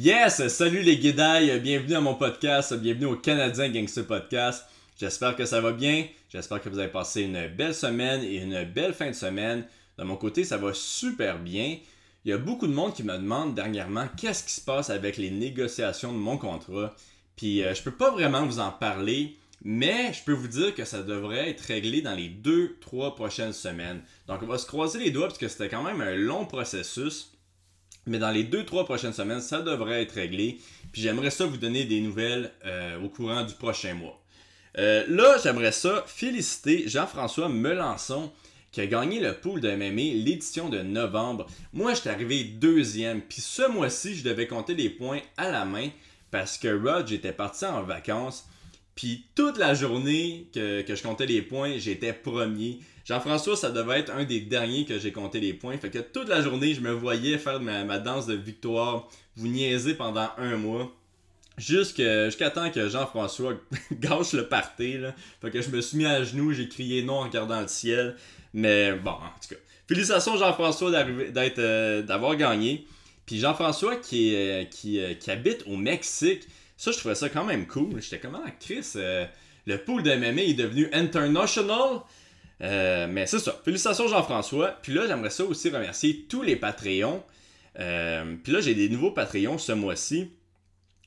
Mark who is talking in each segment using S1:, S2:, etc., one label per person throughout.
S1: Yes! Salut les guédailles, bienvenue à mon podcast, bienvenue au Canadien Gangster Podcast. J'espère que ça va bien, j'espère que vous avez passé une belle semaine et une belle fin de semaine. De mon côté, ça va super bien. Il y a beaucoup de monde qui me demande dernièrement qu'est-ce qui se passe avec les négociations de mon contrat? Puis euh, je peux pas vraiment vous en parler, mais je peux vous dire que ça devrait être réglé dans les 2-3 prochaines semaines. Donc on va se croiser les doigts parce que c'était quand même un long processus. Mais dans les 2-3 prochaines semaines, ça devrait être réglé. Puis j'aimerais ça vous donner des nouvelles euh, au courant du prochain mois. Euh, là, j'aimerais ça féliciter Jean-François Melançon qui a gagné le pool de MMA l'édition de novembre. Moi, j'étais arrivé deuxième. Puis ce mois-ci, je devais compter les points à la main parce que Rod était parti en vacances. Puis toute la journée que, je comptais les points, j'étais premier. Jean-François, ça devait être un des derniers que j'ai compté les points. Fait que toute la journée, je me voyais faire ma, danse de victoire, vous niaiser pendant un mois. Jusqu'à temps que Jean-François gâche le party. Fait que je me suis mis à genoux, j'ai crié non en regardant le ciel. Mais bon, en tout cas. Félicitations Jean-François euh, d'avoir gagné. Puis Jean-François qui, euh, euh, qui habite au Mexique. Ça, je trouvais ça quand même cool. J'étais comme, ah, Chris, le pool de MMA est devenu international. Euh, mais c'est ça. Félicitations Jean-François. Puis là, j'aimerais ça aussi remercier tous les Patreons. Euh, puis là, j'ai des nouveaux Patreons ce mois-ci.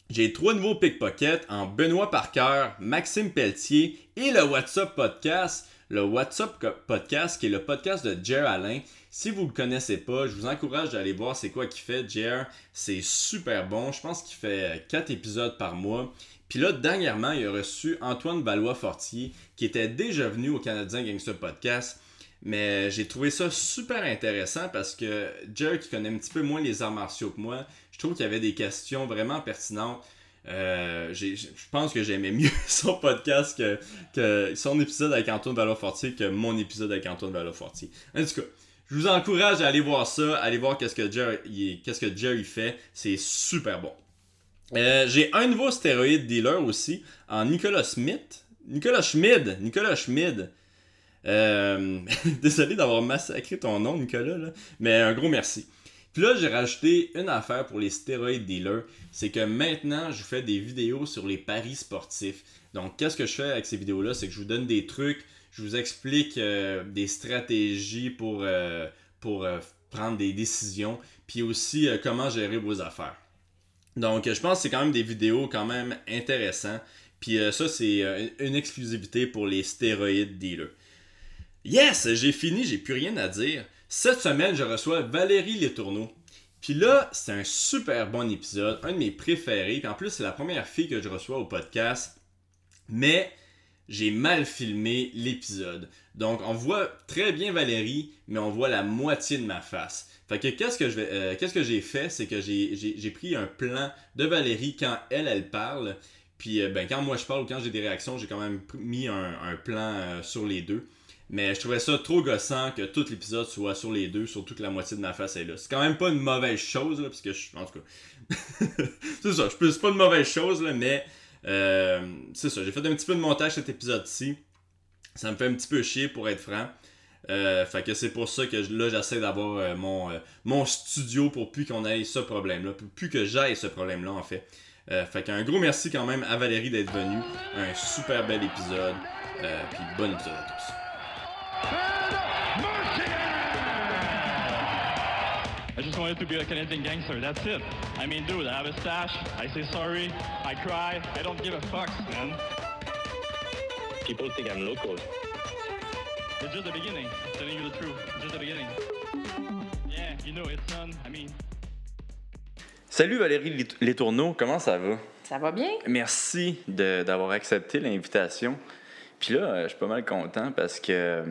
S1: J'ai trois nouveaux pickpockets en Benoît Parker, Maxime Pelletier et le WhatsApp Podcast le WhatsApp Podcast, qui est le podcast de Jer Alain. Si vous ne le connaissez pas, je vous encourage d'aller voir c'est quoi qu'il fait. Jer, c'est super bon. Je pense qu'il fait 4 épisodes par mois. Puis là, dernièrement, il a reçu Antoine Valois-Fortier, qui était déjà venu au Canadien Gangster Podcast. Mais j'ai trouvé ça super intéressant parce que Jer, qui connaît un petit peu moins les arts martiaux que moi, je trouve qu'il y avait des questions vraiment pertinentes. Euh, je pense que j'aimais mieux son podcast que, son épisode avec Antoine Valofortier que mon épisode avec Antoine Valofortier. En tout cas, je vous encourage à aller voir ça, aller voir qu'est-ce que Jerry, qu'est-ce que Jerry fait. C'est super bon. Euh, j'ai un nouveau stéroïde dealer aussi en Nicolas Smith. Nicolas Schmid. Nicolas Schmid. Euh, désolé d'avoir massacré ton nom, Nicolas, mais un gros merci. Puis là, j'ai rajouté une affaire pour les stéroïdes dealers. C'est que maintenant, je fais des vidéos sur les paris sportifs. Donc, qu'est-ce que je fais avec ces vidéos-là? C'est que je vous donne des trucs, je vous explique euh, des stratégies pour, pour prendre des décisions, puis aussi comment gérer vos affaires. Donc, je pense que c'est quand même des vidéos quand même intéressantes. Puis ça, c'est une exclusivité pour les stéroïdes dealers. Yes, j'ai fini, j'ai plus rien à dire. Cette semaine, je reçois Valérie Letourneau. Puis là, c'est un super bon épisode, un de mes préférés. Puis en plus, c'est la première fille que je reçois au podcast. Mais j'ai mal filmé l'épisode. Donc, on voit très bien Valérie, mais on voit la moitié de ma face. Fait que euh, qu'est-ce que j'ai fait, c'est que j'ai pris un plan de Valérie quand elle, elle parle. Puis, euh, ben, quand moi je parle ou quand j'ai des réactions, j'ai quand même mis un, plan euh, sur les deux. Mais je trouvais ça trop gossant que tout l'épisode soit sur les deux, surtout que la moitié de ma face est là. C'est quand même pas une mauvaise chose, là, parce que je. En tout cas. c'est ça, je c'est pas une mauvaise chose, là, mais. C'est ça, j'ai fait un petit peu de montage cet épisode-ci. Ça me fait un petit peu chier pour être franc. Euh, fait que c'est pour ça que là j'essaie d'avoir euh, mon, mon studio pour plus qu'on ait ce problème-là, pour plus que j'aille ce problème-là en fait. fait qu'un gros merci quand même à Valérie d'être venue. Un super bel épisode. Puis bon épisode à tous. I just wanted to be a Canadian gangster, that's it. I mean, dude, I have a stash, I say sorry, I cry, I don't give a fuck, man. People think I'm local. It's just the beginning, telling you the truth, it's just the beginning. Yeah, you know, I mean... Salut Valérie Letourneau, comment ça va?
S2: Ça va bien?
S1: Merci d'avoir accepté l'invitation. Puis là, je suis pas mal content parce que euh,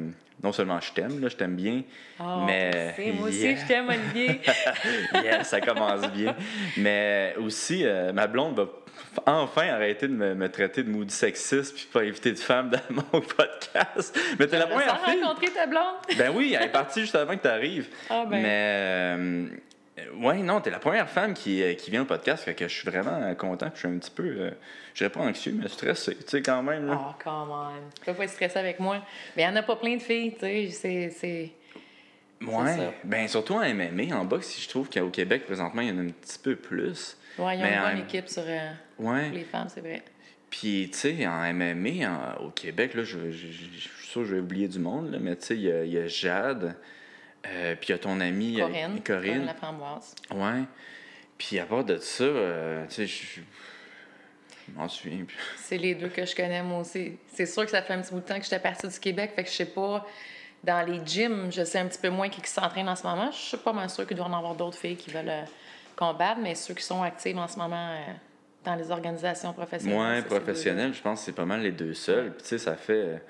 S1: non seulement je t'aime, là, je t'aime bien,
S2: oh, mais... Moi aussi, je t'aime, Olivier.
S1: yeah, ça commence bien. Mais aussi, euh, ma blonde va enfin arrêter de me, traiter de moody sexiste puis pas éviter de femmes dans mon podcast. Mais t'es la première fille...
S2: rencontré ta blonde?
S1: ben oui, elle est partie juste avant que tu arrives.
S2: Ah ben...
S1: Mais... Euh, oui, non, t'es la première femme qui, euh, qui vient au podcast, fait que je suis vraiment content. Je suis un petit peu, euh, je dirais pas anxieux, mais stressé, tu sais, quand même.
S2: Ah, oh, quand même. Tu peux pas être stressé avec moi. Mais il n'y en a pas plein de filles, tu sais. C'est.
S3: Ouais. Ben, surtout en MMA, en boxe, je trouve qu'au Québec, présentement, il y en a un petit peu plus.
S2: Ouais, il y a une bonne équipe sur euh, les femmes, c'est vrai.
S3: Puis, tu sais, en MMA, au Québec, là, je, suis sûr que je vais oublier du monde, là, mais tu sais, il y, a Jade, euh, puis il y a ton amie
S2: Corinne.
S3: Corinne.
S2: la framboise.
S3: Ouais. Puis à part de ça, euh, tu sais, je m'en souviens
S2: C'est les deux que je connais, moi aussi. C'est sûr que ça fait un petit bout de temps que j'étais partie du Québec, fait que je sais pas. Dans les gyms, je sais un petit peu moins qui s'entraînent en ce moment. Je suis pas mal sûre qu'il doit y en avoir d'autres filles qui veulent euh, combattre, mais ceux qui sont actifs en ce moment dans les organisations professionnelles.
S3: Moi, professionnelles, je pense que c'est pas mal les deux seuls. Puis, tu sais, ça fait.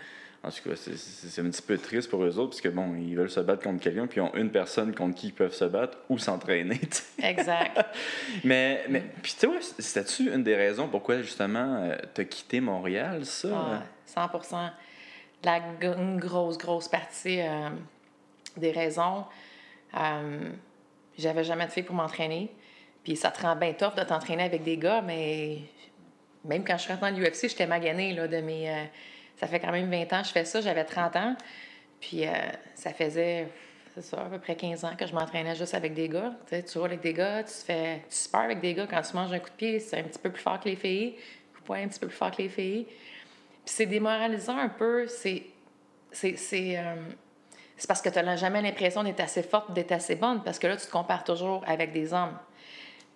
S3: En tout cas, c'est un petit peu triste pour eux autres, parce que bon, ils veulent se battre contre quelqu'un, puis ils ont une personne contre qui ils peuvent se battre ou s'entraîner.
S2: Exact.
S3: mais, mais puis tu vois, c'était-tu une des raisons pourquoi justement euh, tu as quitté Montréal, ça?
S2: Ah, 100 La une grosse, grosse partie euh, des raisons. Euh, J'avais jamais de fille pour m'entraîner. Puis ça te rend bien tough de t'entraîner avec des gars, mais même quand je suis rentrée dans l'UFC, j'étais maganée là, de mes. Euh, ça fait quand même 20 ans que je fais ça, j'avais 30 ans. Puis euh, ça faisait, c'est ça, à peu près 15 ans que je m'entraînais juste avec des gars. Tu sais, roules avec des gars, tu fais. Tu spars avec des gars quand tu manges un coup de pied, c'est un petit peu plus fort que les filles. Coup de un petit peu plus fort que les filles. Puis c'est démoralisant un peu. C'est. C'est. C'est, euh, c'est parce que tu n'as jamais l'impression d'être assez forte, d'être assez bonne, parce que là, tu te compares toujours avec des hommes.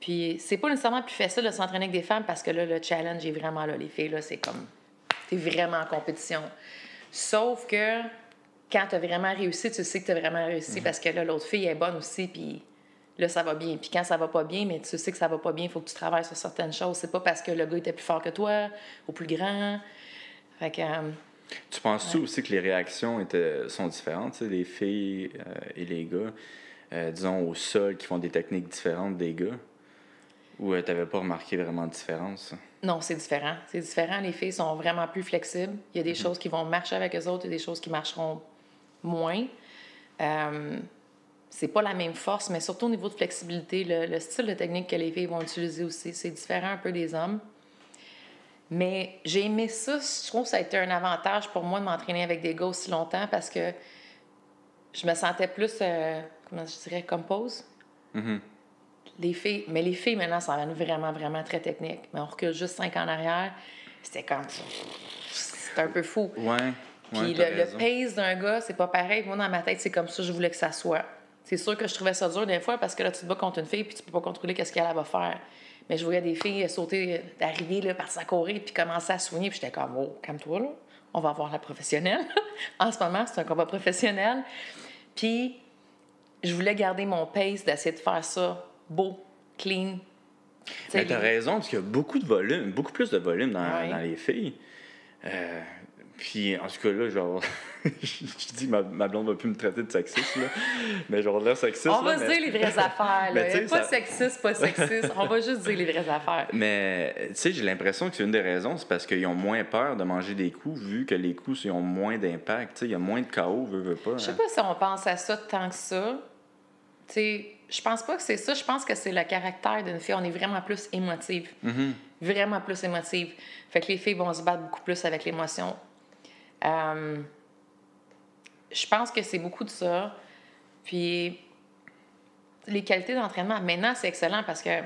S2: Puis c'est pas nécessairement plus facile de s'entraîner avec des femmes parce que là, le challenge est vraiment là. Les filles, là, c'est comme. T'es vraiment en compétition. Sauf que quand t'as vraiment réussi, tu sais que t'as vraiment réussi parce que là, l'autre fille est bonne aussi, puis là, ça va bien. Puis quand ça va pas bien, mais tu sais que ça va pas bien, il faut que tu travailles sur certaines choses. C'est pas parce que le gars était plus fort que toi ou plus grand. Fait que. Euh,
S3: tu penses-tu aussi que les réactions étaient, sont différentes, les filles euh, et les gars, euh, disons, au sol, qui font des techniques différentes des gars? Ou euh, tu n'avais pas remarqué vraiment de différence?
S2: Non, c'est différent. C'est différent. Les filles sont vraiment plus flexibles. Il y a des mhm. choses qui vont marcher avec eux autres et des choses qui marcheront moins. Euh, c'est pas la même force, mais surtout au niveau de flexibilité, le, style de technique que les filles vont utiliser aussi, c'est différent un peu des hommes. Mais j'ai aimé ça. Je trouve que ça a été un avantage pour moi de m'entraîner avec des gars aussi longtemps parce que je me sentais plus, euh, comment je dirais, compose. Mm les filles, mais les filles maintenant sont vraiment, vraiment très techniques. Mais on recule juste cinq ans en arrière, c'était comme. C'était un peu fou.
S3: Ouais.
S2: Puis le, pace d'un gars, c'est pas pareil. Moi, dans ma tête, c'est comme ça, je voulais que ça soit. C'est sûr que je trouvais ça dur des fois parce que là, tu te bats contre une fille puis tu peux pas contrôler qu'est-ce qu'elle va faire. Mais je voyais des filles sauter, arriver, là, partir à courir puis commencer à soigner. Puis j'étais comme, oh, calme-toi, là. On va voir la professionnelle. en ce moment, c'est un combat professionnel. Puis je voulais garder mon pace d'essayer de faire ça beau, clean.
S3: Mais t'as raison, parce qu'il y a beaucoup de volume, beaucoup plus de volume dans, dans les filles. Euh, puis, en tout cas, là, genre, je dis, ma, ma blonde va plus me traiter de sexiste, là. Mais genre, là, sexiste.
S2: On va se dire les vraies affaires, là. Pas sexiste, pas sexiste. On va juste dire les vraies affaires.
S3: Mais, tu sais, j'ai l'impression que c'est une des raisons, c'est parce qu'ils ont moins peur de manger des coups, vu que les coups, ils ont moins d'impact. Tu sais, il y a moins de chaos, veut, veut pas.
S2: Je sais hein. pas si on pense à ça tant que ça. Tu sais, je pense pas que c'est ça. Je pense que c'est le caractère d'une fille. On est vraiment plus émotive.
S3: Mm-hmm.
S2: Vraiment plus émotive. Fait que les filles vont se battre beaucoup plus avec l'émotion. Euh, je pense que c'est beaucoup de ça. Puis, les qualités d'entraînement, maintenant, c'est excellent parce que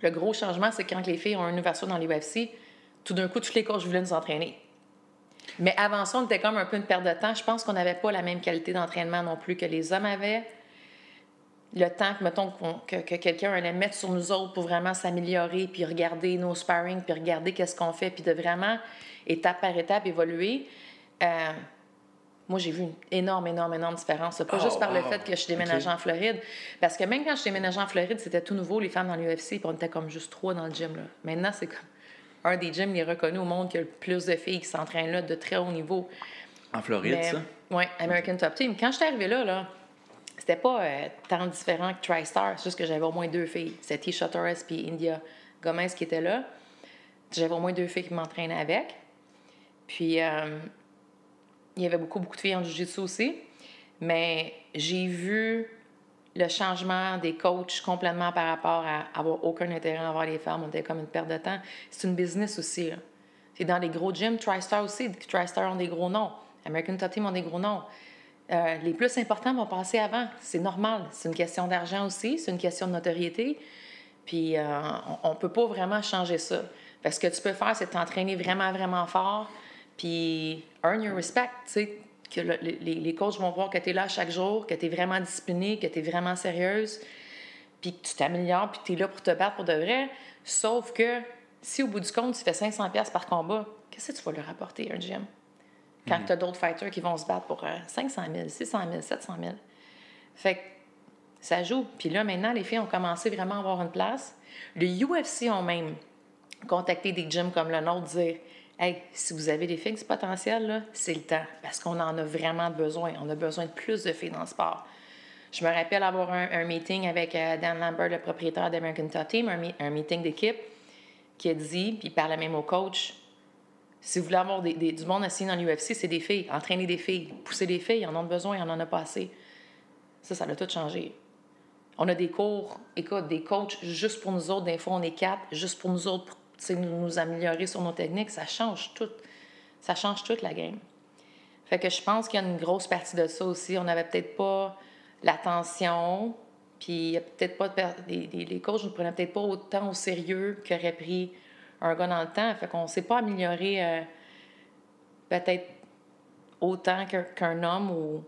S2: le gros changement, c'est quand les filles ont une ouverture dans les UFC, tout d'un coup, tous les coachs voulaient nous entraîner. Mais avant ça, on était comme un peu une perte de temps. Je pense qu'on n'avait pas la même qualité d'entraînement non plus que les hommes avaient le temps que, mettons, que, quelqu'un allait mettre sur nous autres pour vraiment s'améliorer, puis regarder nos sparring, puis regarder qu'est-ce qu'on fait, puis de vraiment, étape par étape, évoluer. Euh, moi, j'ai vu une énorme, énorme, énorme différence. Pas juste par le oh, fait que je suis déménagée en Floride. Parce que même quand je suis déménagée en Floride, c'était tout nouveau, les femmes dans l'UFC, puis on était comme juste trois dans le gym. Là. Maintenant, c'est comme un des gyms les reconnus au monde qui a le plus de filles qui s'entraînent là de très haut niveau.
S3: En Floride, ça?
S2: Oui, American Top Team. Quand je suis arrivée là, là c'était pas euh, tant différent que TriStar, c'est juste que j'avais au moins deux filles. C'était Tisha Torres puis India Gomez qui étaient là. J'avais au moins deux filles qui m'entraînaient avec. Puis, euh, il y avait beaucoup, beaucoup de filles en jiu-jitsu aussi. Mais j'ai vu le changement des coachs complètement par rapport à avoir aucun intérêt à avoir les femmes. On était comme une perte de temps. C'est une business aussi. C'est dans les gros gyms. TriStar aussi. TriStar ont des gros noms. American Top Team ont des gros noms. Euh, les plus importants vont passer avant. C'est normal. C'est une question d'argent aussi, c'est une question de notoriété. Puis euh, on ne peut pas vraiment changer ça. Parce que tu peux faire, c'est t'entraîner vraiment, vraiment fort, puis earn your respect. Tu sais, que les, les, coachs vont voir que tu es là chaque jour, que tu es vraiment disciplinée, que tu es vraiment sérieuse, puis que tu t'améliores, puis tu es là pour te battre pour de vrai. Sauf que si au bout du compte, tu fais 500$ par combat, qu'est-ce que tu vas leur apporter, un gym? Quand mm. tu as d'autres fighters qui vont se battre pour 500 000, 600 000, 700 000. Fait que ça joue. Puis là, maintenant, les filles ont commencé vraiment à avoir une place. Le UFC ont même contacté des gyms comme le nôtre, dire Hey, si vous avez des filles potentielles, c'est le temps. Parce qu'on en a vraiment besoin. On a besoin de plus de filles dans le sport. Je me rappelle avoir un, meeting avec euh, Dan Lambert, le propriétaire d'American Top Team, un, meeting d'équipe, qui a dit, puis il parlait même au coach si vous voulez avoir du monde assis dans l'UFC, c'est des filles. Entraîner des filles, pousser des filles, en a besoin, on en a pas assez. Ça, ça a tout changé. On a des cours, écoute, des coachs juste pour nous autres. Des fois, on est quatre, juste pour nous autres, pour nous, nous améliorer sur nos techniques. Ça change tout. Ça change toute la game. Fait que je pense qu'il y a une grosse partie de ça aussi. On n'avait peut-être pas l'attention, puis peut-être pas... Les, les coachs ne prenaient peut-être pas autant au sérieux qu'auraient pris un gars dans le temps. Fait qu'on ne s'est pas amélioré euh, peut-être autant qu'un homme ou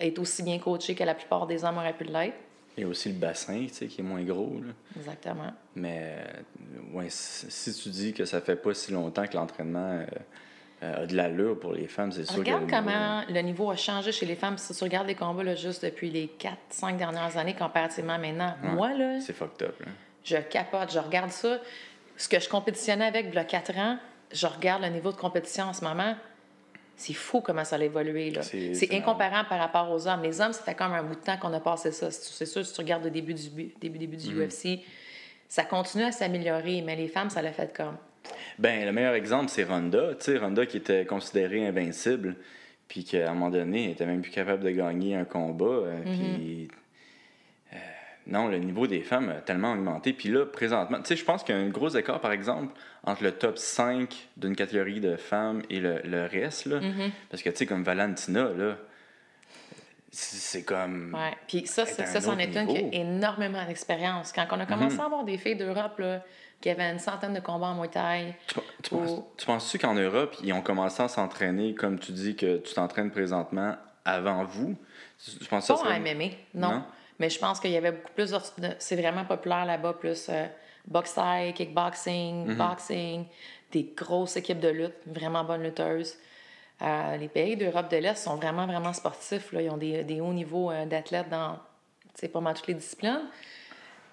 S2: être aussi bien coaché que la plupart des hommes auraient pu l'être.
S3: Il y a aussi le bassin, tu sais, qui est moins gros. Là.
S2: Exactement.
S3: Mais euh, ouais, si tu dis que ça fait pas si longtemps que l'entraînement euh, a de l'allure pour les femmes, c'est sûr
S2: Regarde comment le niveau a changé chez les femmes. Si tu regardes les combats là, juste depuis les 4-5 dernières années comparativement maintenant, moi, là...
S3: C'est fucked up. Là.
S2: Je capote, je regarde ça ce que je compétitionnais avec il y a quatre ans, je regarde le niveau de compétition en ce moment. C'est fou comment ça a évolué. C'est incomparable par rapport aux hommes. Les hommes, ça fait comme un bout de temps qu'on a passé ça. C'est sûr, si tu regardes le début du, début, début du UFC, mm-hmm. ça continue à s'améliorer, mais les femmes, ça l'a fait comme.
S3: Ben, le meilleur exemple, c'est Ronda. Tu sais, Ronda qui était considérée invincible, puis qu'à un moment donné, elle était même plus capable de gagner un combat. Euh, mm-hmm. Non, le niveau des femmes a tellement augmenté. Puis là, présentement, tu sais, je pense qu'il y a un gros écart, par exemple, entre le top 5 d'une catégorie de femmes et le, reste. Là.
S2: Mm-hmm.
S3: Parce que, tu sais, comme Valentina, là, c'est comme.
S2: Oui, puis ça, ça, c'en est une qui a énormément d'expérience. Quand on a commencé mm-hmm. à avoir des filles d'Europe, qui avaient une centaine de combats en Muay Thai.
S3: Tu, penses-tu qu'en Europe, ils ont commencé à s'entraîner, comme tu dis que tu t'entraînes présentement, avant vous?
S2: Tu penses Pas ça, en MMA, non? Mais je pense qu'il y avait beaucoup plus. C'est vraiment populaire là-bas, plus euh, boxe kickboxing, mhm. boxing, des grosses équipes de lutte, vraiment bonnes lutteuses. Euh, les pays d'Europe de l'Est sont vraiment, vraiment sportifs. Là. Ils ont des, des hauts niveaux euh, d'athlètes dans pas mal toutes les disciplines.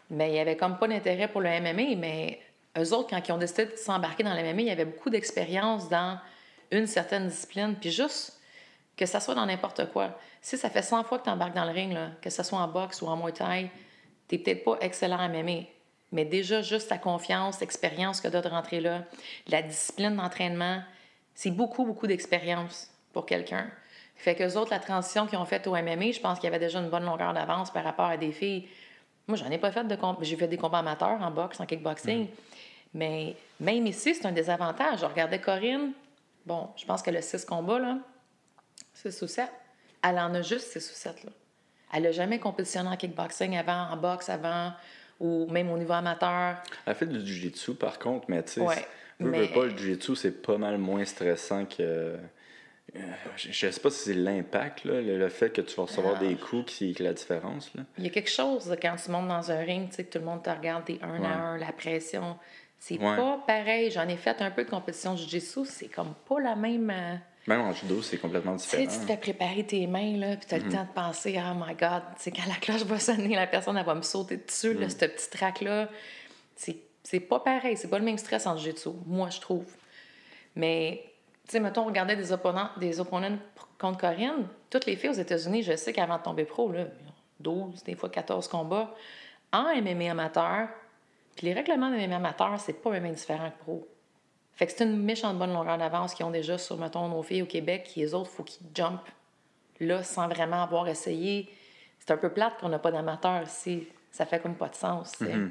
S2: Mais il n'y avait comme pas d'intérêt pour le MMA. Mais eux autres, quand ils ont décidé de s'embarquer dans le MMA, il y avait beaucoup d'expérience dans une certaine discipline. Puis juste que ça soit dans n'importe quoi. Si ça fait 100 fois que tu embarques dans le ring, là, que ce soit en boxe ou en Muay Thai, tu peut-être pas excellent à m'aimer. Mais déjà, juste ta confiance, l'expérience que tu as de rentrer là, la discipline d'entraînement, c'est beaucoup, beaucoup d'expérience pour quelqu'un. Fait que autres, la transition qu'ils ont faite au MMA, je pense qu'il y avait déjà une bonne longueur d'avance par rapport à des filles. Moi, j'en ai pas fait de J'ai fait des combats amateurs en boxe, en kickboxing. Mm. Mais même ici, c'est un désavantage. Je regardais Corinne. Bon, je pense qu'elle a six combats, là. 6 ou 7. Elle en a juste 6 ou 7. Là. Elle n'a jamais compétitionné en kickboxing avant, en boxe avant, ou même au niveau amateur.
S3: Elle fait du jiu-jitsu par contre, mais tu sais, ouais, mais... pas, le jiu-jitsu, c'est pas mal moins stressant que. Euh, je ne sais pas si c'est l'impact, le, fait que tu vas recevoir des ah. coups qui est la différence. Là.
S2: Il y a quelque chose quand tu montes dans un ring, tu sais, que tout le monde te regarde, t'es un à un, la pression. C'est pas pareil. J'en ai fait un peu de compétition de jiu-jitsu, c'est comme pas la même.
S3: Même en judo, c'est complètement différent.
S2: Tu sais, tu te fais préparer tes mains, là, puis tu as le mm-hmm. temps de penser, oh my God, c'est quand la cloche va sonner, la personne, elle va me sauter dessus, là, mm. ce petit track-là. C'est pas pareil, c'est pas le même stress en jiu-jitsu, moi, je trouve. Mais, tu sais, mettons, on regardait des opponents, des opponents contre Corinne. Toutes les filles aux États-Unis, je sais qu'avant de tomber pro, là, 12, des fois 14 combats, en MMA amateur, puis les règlements de MMA amateur, c'est pas même différent que pro. Fait que c'est une méchante bonne longueur d'avance qu'ils ont déjà sur, mettons, nos filles au Québec, qui les autres, il faut qu'ils jump là sans vraiment avoir essayé. C'est un peu plate qu'on n'a pas d'amateurs ici. Ça fait comme pas de sens.
S3: Mm-hmm.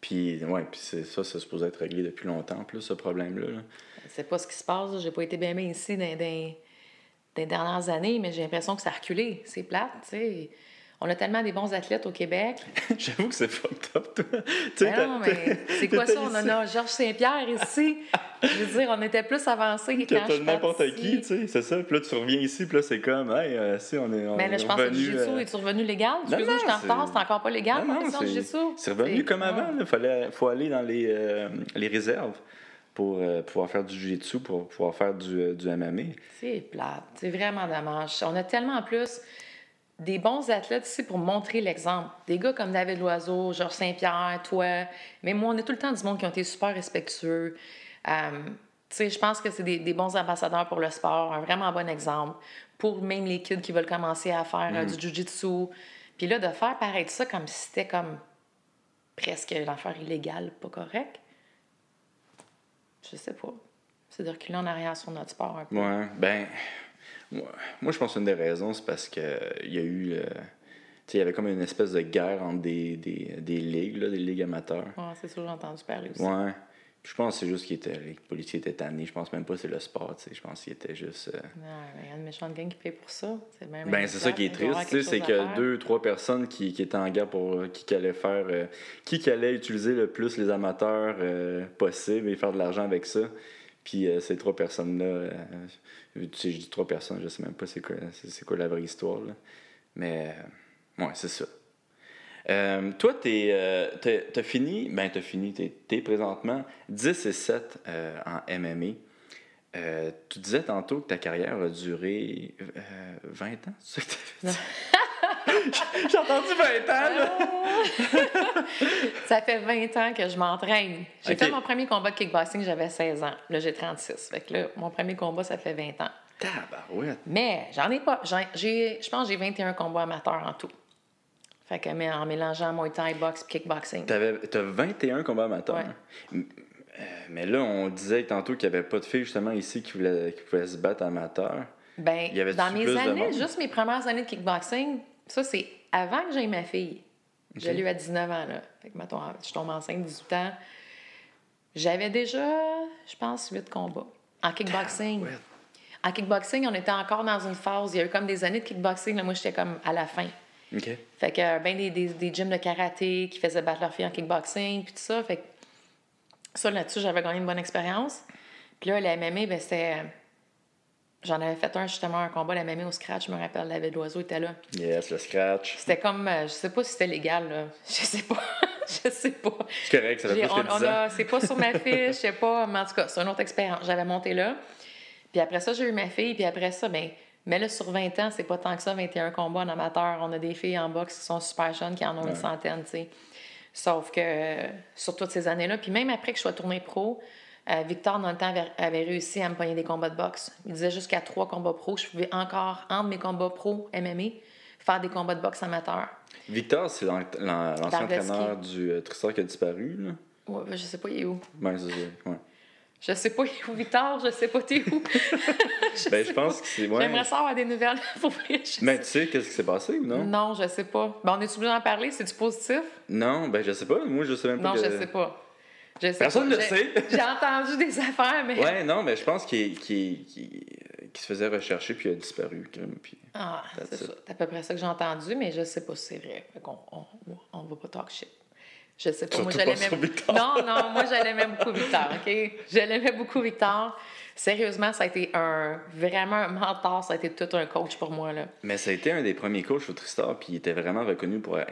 S3: Puis, ouais, puis ça, c'est supposé être réglé depuis longtemps, plus, ce problème-là.
S2: C'est pas ce qui se passe. J'ai pas été bien, bien ici dans, des dernières années, mais j'ai l'impression que ça a reculé. C'est plate, tu sais. On a tellement des bons athlètes au Québec.
S3: J'avoue que c'est fucked up, toi.
S2: Ben non, mais c'est quoi ça? On a Georges Saint-Pierre ici. je veux dire, on était plus avancés que quand je
S3: n'importe qui, tu sais, c'est ça. Puis là, tu reviens ici, puis là, c'est comme, hey, euh, si, on est. On
S2: mais là, je pense que le Jiu-Jitsu, est revenu légal? Excuse-moi, je suis en retard, c'est encore pas légal, non, non,
S3: Jiu-Jitsu. C'est revenu comme avant, il fallait, faut aller dans les, euh, les réserves pour euh, pouvoir faire du jiu-jitsu, pour pouvoir faire du, euh, du MMA.
S2: C'est plate. C'est vraiment dommage. On a tellement plus des bons athlètes ici pour montrer l'exemple. Des gars comme David Loiseau, Georges Saint-Pierre, toi. Mais moi, on est tout le temps du monde qui ont été super respectueux. Euh, je pense que c'est des, des, bons ambassadeurs pour le sport, un vraiment bon exemple pour même les kids qui veulent commencer à faire euh, du mm. jiu-jitsu. Puis là, de faire paraître ça comme si c'était comme presque l'affaire illégale, pas correct, je sais pas. C'est de reculer en arrière sur notre sport un peu.
S3: Ouais, ben, moi, je pense qu'une des raisons, c'est parce qu'il y a eu. Euh, il y avait comme une espèce de guerre entre des, des, des ligues, là, des ligues amateurs.
S2: Ouais, c'est ça, j'ai entendu parler aussi.
S3: Ouais. Je pense que c'est juste que les policiers étaient tannés. Je pense même pas que c'est le sport. Je pense qu'il était juste. Euh...
S2: Non, il y a une méchante gang qui paye pour ça.
S3: C'est ben, c'est ça qui est triste. C'est que deux, trois personnes qui, qui, étaient en guerre pour euh, qui, qui allaient faire. Euh, qui, qui allait utiliser le plus les amateurs euh, possible et faire de l'argent avec ça. Puis ces trois personnes-là, tu sais, je dis trois personnes, je sais même pas c'est quoi, c'est, quoi la vraie histoire. Là. Mais, ouais, c'est ça. Euh, toi, tu euh, as fini, ben t'as fini, t'es es présentement 10 et 7 euh, en MMA. Euh, tu disais tantôt que ta carrière a duré 20 ans, c'est ça J'ai entendu 20 ans, là.
S2: ça fait 20 ans que je m'entraîne. J'ai fait mon premier combat de kickboxing, j'avais 16 ans. Là, j'ai 36. Fait que là, mon premier combat, ça fait 20 ans.
S3: Tabarouette.
S2: Mais j'en ai pas. Je pense que j'ai 21 combats amateurs en tout. Fait que, mais en mélangeant Muay Thai, boxe kickboxing.
S3: Tu as 21 combats amateurs. Ouais. Euh, mais là, on disait tantôt qu'il n'y avait pas de filles justement ici qui, voulaient, qui pouvaient se battre amateur.
S2: Ben, dans mes années, juste mes premières années de kickboxing, ça c'est avant que j'aie ma fille. J'ai eu à 19 ans. Là. Fait que, mettons, je tombe enceinte 18 ans. J'avais déjà, je pense, 8 combats en kickboxing. en kickboxing, on était encore dans une phase. Il y a eu comme des années de kickboxing. Là, moi, j'étais comme à la fin. Fait que ben des, des, des, gyms de karaté qui faisaient battre leurs filles en kickboxing, puis tout ça. Fait que ça, là-dessus, j'avais gagné une bonne expérience. Puis là, la MMA, ben c'était... J'en avais fait un, justement, un combat, la MMA au scratch, je me rappelle, David Loiseau était là.
S3: Yes, le scratch.
S2: C'était comme... Euh, je sais pas si c'était légal, là. Je sais pas. je sais pas.
S3: C'est correct, ça fait plus que
S2: C'est pas sur ma fiche, je sais pas. Mais en tout cas, c'est une autre expérience. J'avais monté là. Puis après ça, j'ai eu ma fille. Puis après ça, ben mais là, sur 20 ans, c'est pas tant que ça, 21 combats en amateur. On a des filles en boxe qui sont super jeunes, qui en ont une centaine, tu sais. Sauf que sur toutes ces années-là, puis même après que je sois tournée pro, euh, Victor, dans le temps, avait, réussi à me pogner des combats de boxe. Il disait jusqu'à trois combats pro, je pouvais encore, entre mes combats pro MMA, faire des combats de boxe amateurs.
S3: Victor, c'est l'ancien entraîneur du euh, Tristar qui a disparu, là?
S2: Ouais, ben, je sais pas, il est où.
S3: Ben, c'est ouais.
S2: Je sais pas où Victor, je sais pas t'es où.
S3: je ben, je pense que c'est. Ouais.
S2: J'aimerais savoir des nouvelles pour
S3: vrai. Mais tu sais, qu'est-ce qui s'est passé ou non?
S2: Non, je sais pas. Ben, on est obligé d'en parler, c'est du positif?
S3: Non, ben, je sais pas. Moi, je sais même pas.
S2: Non, je sais pas.
S3: Je sais Personne ne le sait.
S2: J'ai entendu des affaires, mais.
S3: Ouais, non, mais je pense qu'il se faisait rechercher puis il a disparu. Puis...
S2: Ah, c'est ça. C'est à peu près ça que j'ai entendu, mais je sais pas si c'est vrai. on, on, on va pas talk shit. Je sais pas. moi, j'allais même... Non, non, moi, j'aimais beaucoup Victor, OK? J'aimais beaucoup Victor. Sérieusement, ça a été un vraiment un mentor, ça a été tout un coach pour moi. Là.
S3: Mais ça a été un des premiers coachs au Tristar, puis il était vraiment reconnu pour, euh,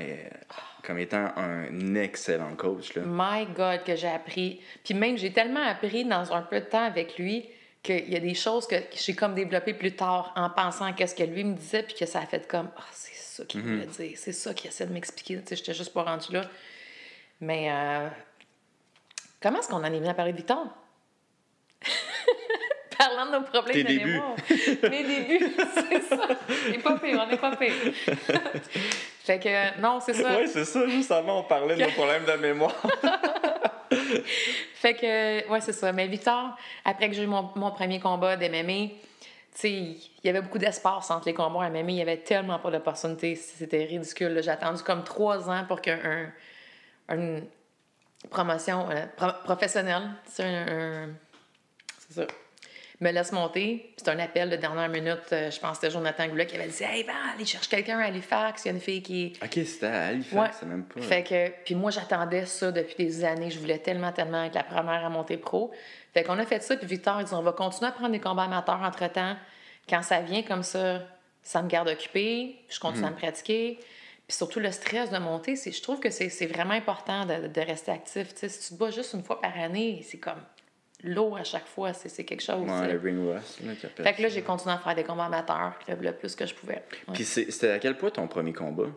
S3: comme étant un excellent coach. Là.
S2: My God, que j'ai appris. Puis même, j'ai tellement appris dans un peu de temps avec lui qu'il y a des choses que j'ai comme développées plus tard en pensant à ce que lui me disait, puis que ça a fait comme, ah, c'est ça qu'il voulait mm-hmm. dire, c'est ça qu'il essaie de m'expliquer. J'étais juste pas rendu là. Mais euh, comment est-ce qu'on en est venu à parler de Victor? Parlant de nos problèmes Tes de débuts. mémoire. Mes débuts, c'est ça. On n'est pas pire, on n'est pas pire. fait que, non, c'est ça.
S3: Oui, c'est ça. Juste avant, on parlait de nos problèmes de mémoire.
S2: fait que, ouais, c'est ça. Mais Victor, après que j'ai eu mon, mon premier combat d'MMA, il y avait beaucoup d'espace entre les combats à MMA. Il y avait tellement pas d'opportunités. C'était ridicule. J'ai attendu comme trois ans pour qu'un une promotion euh, professionnelle. C'est un, ça. me laisse monter. C'est un appel de dernière minute. euh, je pense que c'était Jonathan Goulet qui avait dit Hey, va aller chercher quelqu'un à Halifax. Il y a une fille qui.
S3: Ok, c'était à Halifax,
S2: Ouais.
S3: c'est même pas.
S2: Fait que, puis moi, j'attendais ça depuis des années. Je voulais tellement, tellement être la première à monter pro. Fait qu'on a fait ça, puis Victor, il dit on va continuer à prendre des combats amateurs entre-temps. Quand ça vient comme ça, ça me garde occupée, je continue à me pratiquer. Puis surtout, le stress de monter, c'est, je trouve que c'est, c'est vraiment important de, de rester actif. Tu sais, si tu te bats juste une fois par année, c'est comme lourd à chaque fois, c'est, c'est quelque chose.
S3: Ouais, le ring rust, là,
S2: Fait que là, j'ai continué à faire des combats amateurs le, plus que je pouvais. Ouais.
S3: Puis c'était à quel point ton premier combat?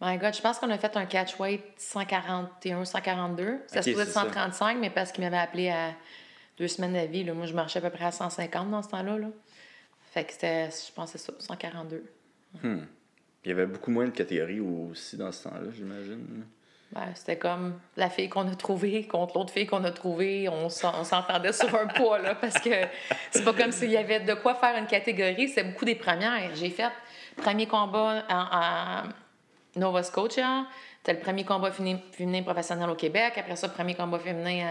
S2: My God, je pense qu'on a fait un catch weight 141, 142. Ça se
S3: Ok,
S2: faisait
S3: c'est ça.
S2: 135, mais parce qu'il m'avait appelé à deux semaines de vie. Là. Moi, je marchais à peu près à 150 dans ce temps-là. Là. Fait que c'était, je pense c'est ça, 142.
S3: Hmm. Il y avait beaucoup moins de catégories aussi dans ce temps-là, j'imagine.
S2: C'était comme la fille qu'on a trouvée contre l'autre fille qu'on a trouvée. On s'en- on s'entendait sur un poids, là, parce que c'est pas comme s'il y avait de quoi faire une catégorie. C'est beaucoup des premières. J'ai fait premier combat en Nova Scotia. C'était le premier combat féminin, féminin professionnel au Québec. Après ça, premier combat féminin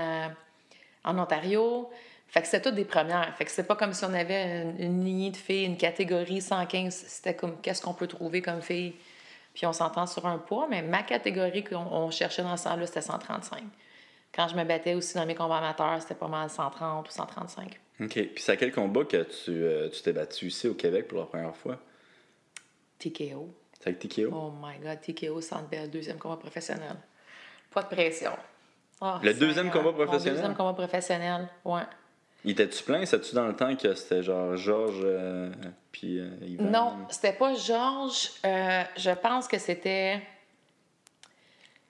S2: à- en Ontario. Fait que c'était toutes des premières. Fait que c'est pas comme si on avait une, une lignée de filles, une catégorie 115. C'était comme qu'est-ce qu'on peut trouver comme fille. Puis on s'entend sur un poids, mais ma catégorie qu'on on cherchait dans ce temps-là, c'était 135. Quand je me battais aussi dans mes combats amateurs, c'était pas mal 130 ou 135.
S3: OK. Puis c'est à quel combat que tu euh, tu t'es battu ici au Québec pour la première fois?
S2: TKO.
S3: C'est avec TKO?
S2: Oh my God, TKO Centre Bell, deuxième combat professionnel. Pas de pression. Ah,
S3: Le deuxième combat professionnel?
S2: Mon deuxième combat professionnel, ouais.
S3: Il était-tu plein? C'était-tu dans le temps que c'était genre Georges euh, puis euh, Yvan?
S2: Non, c'était pas Georges. Euh, je pense que c'était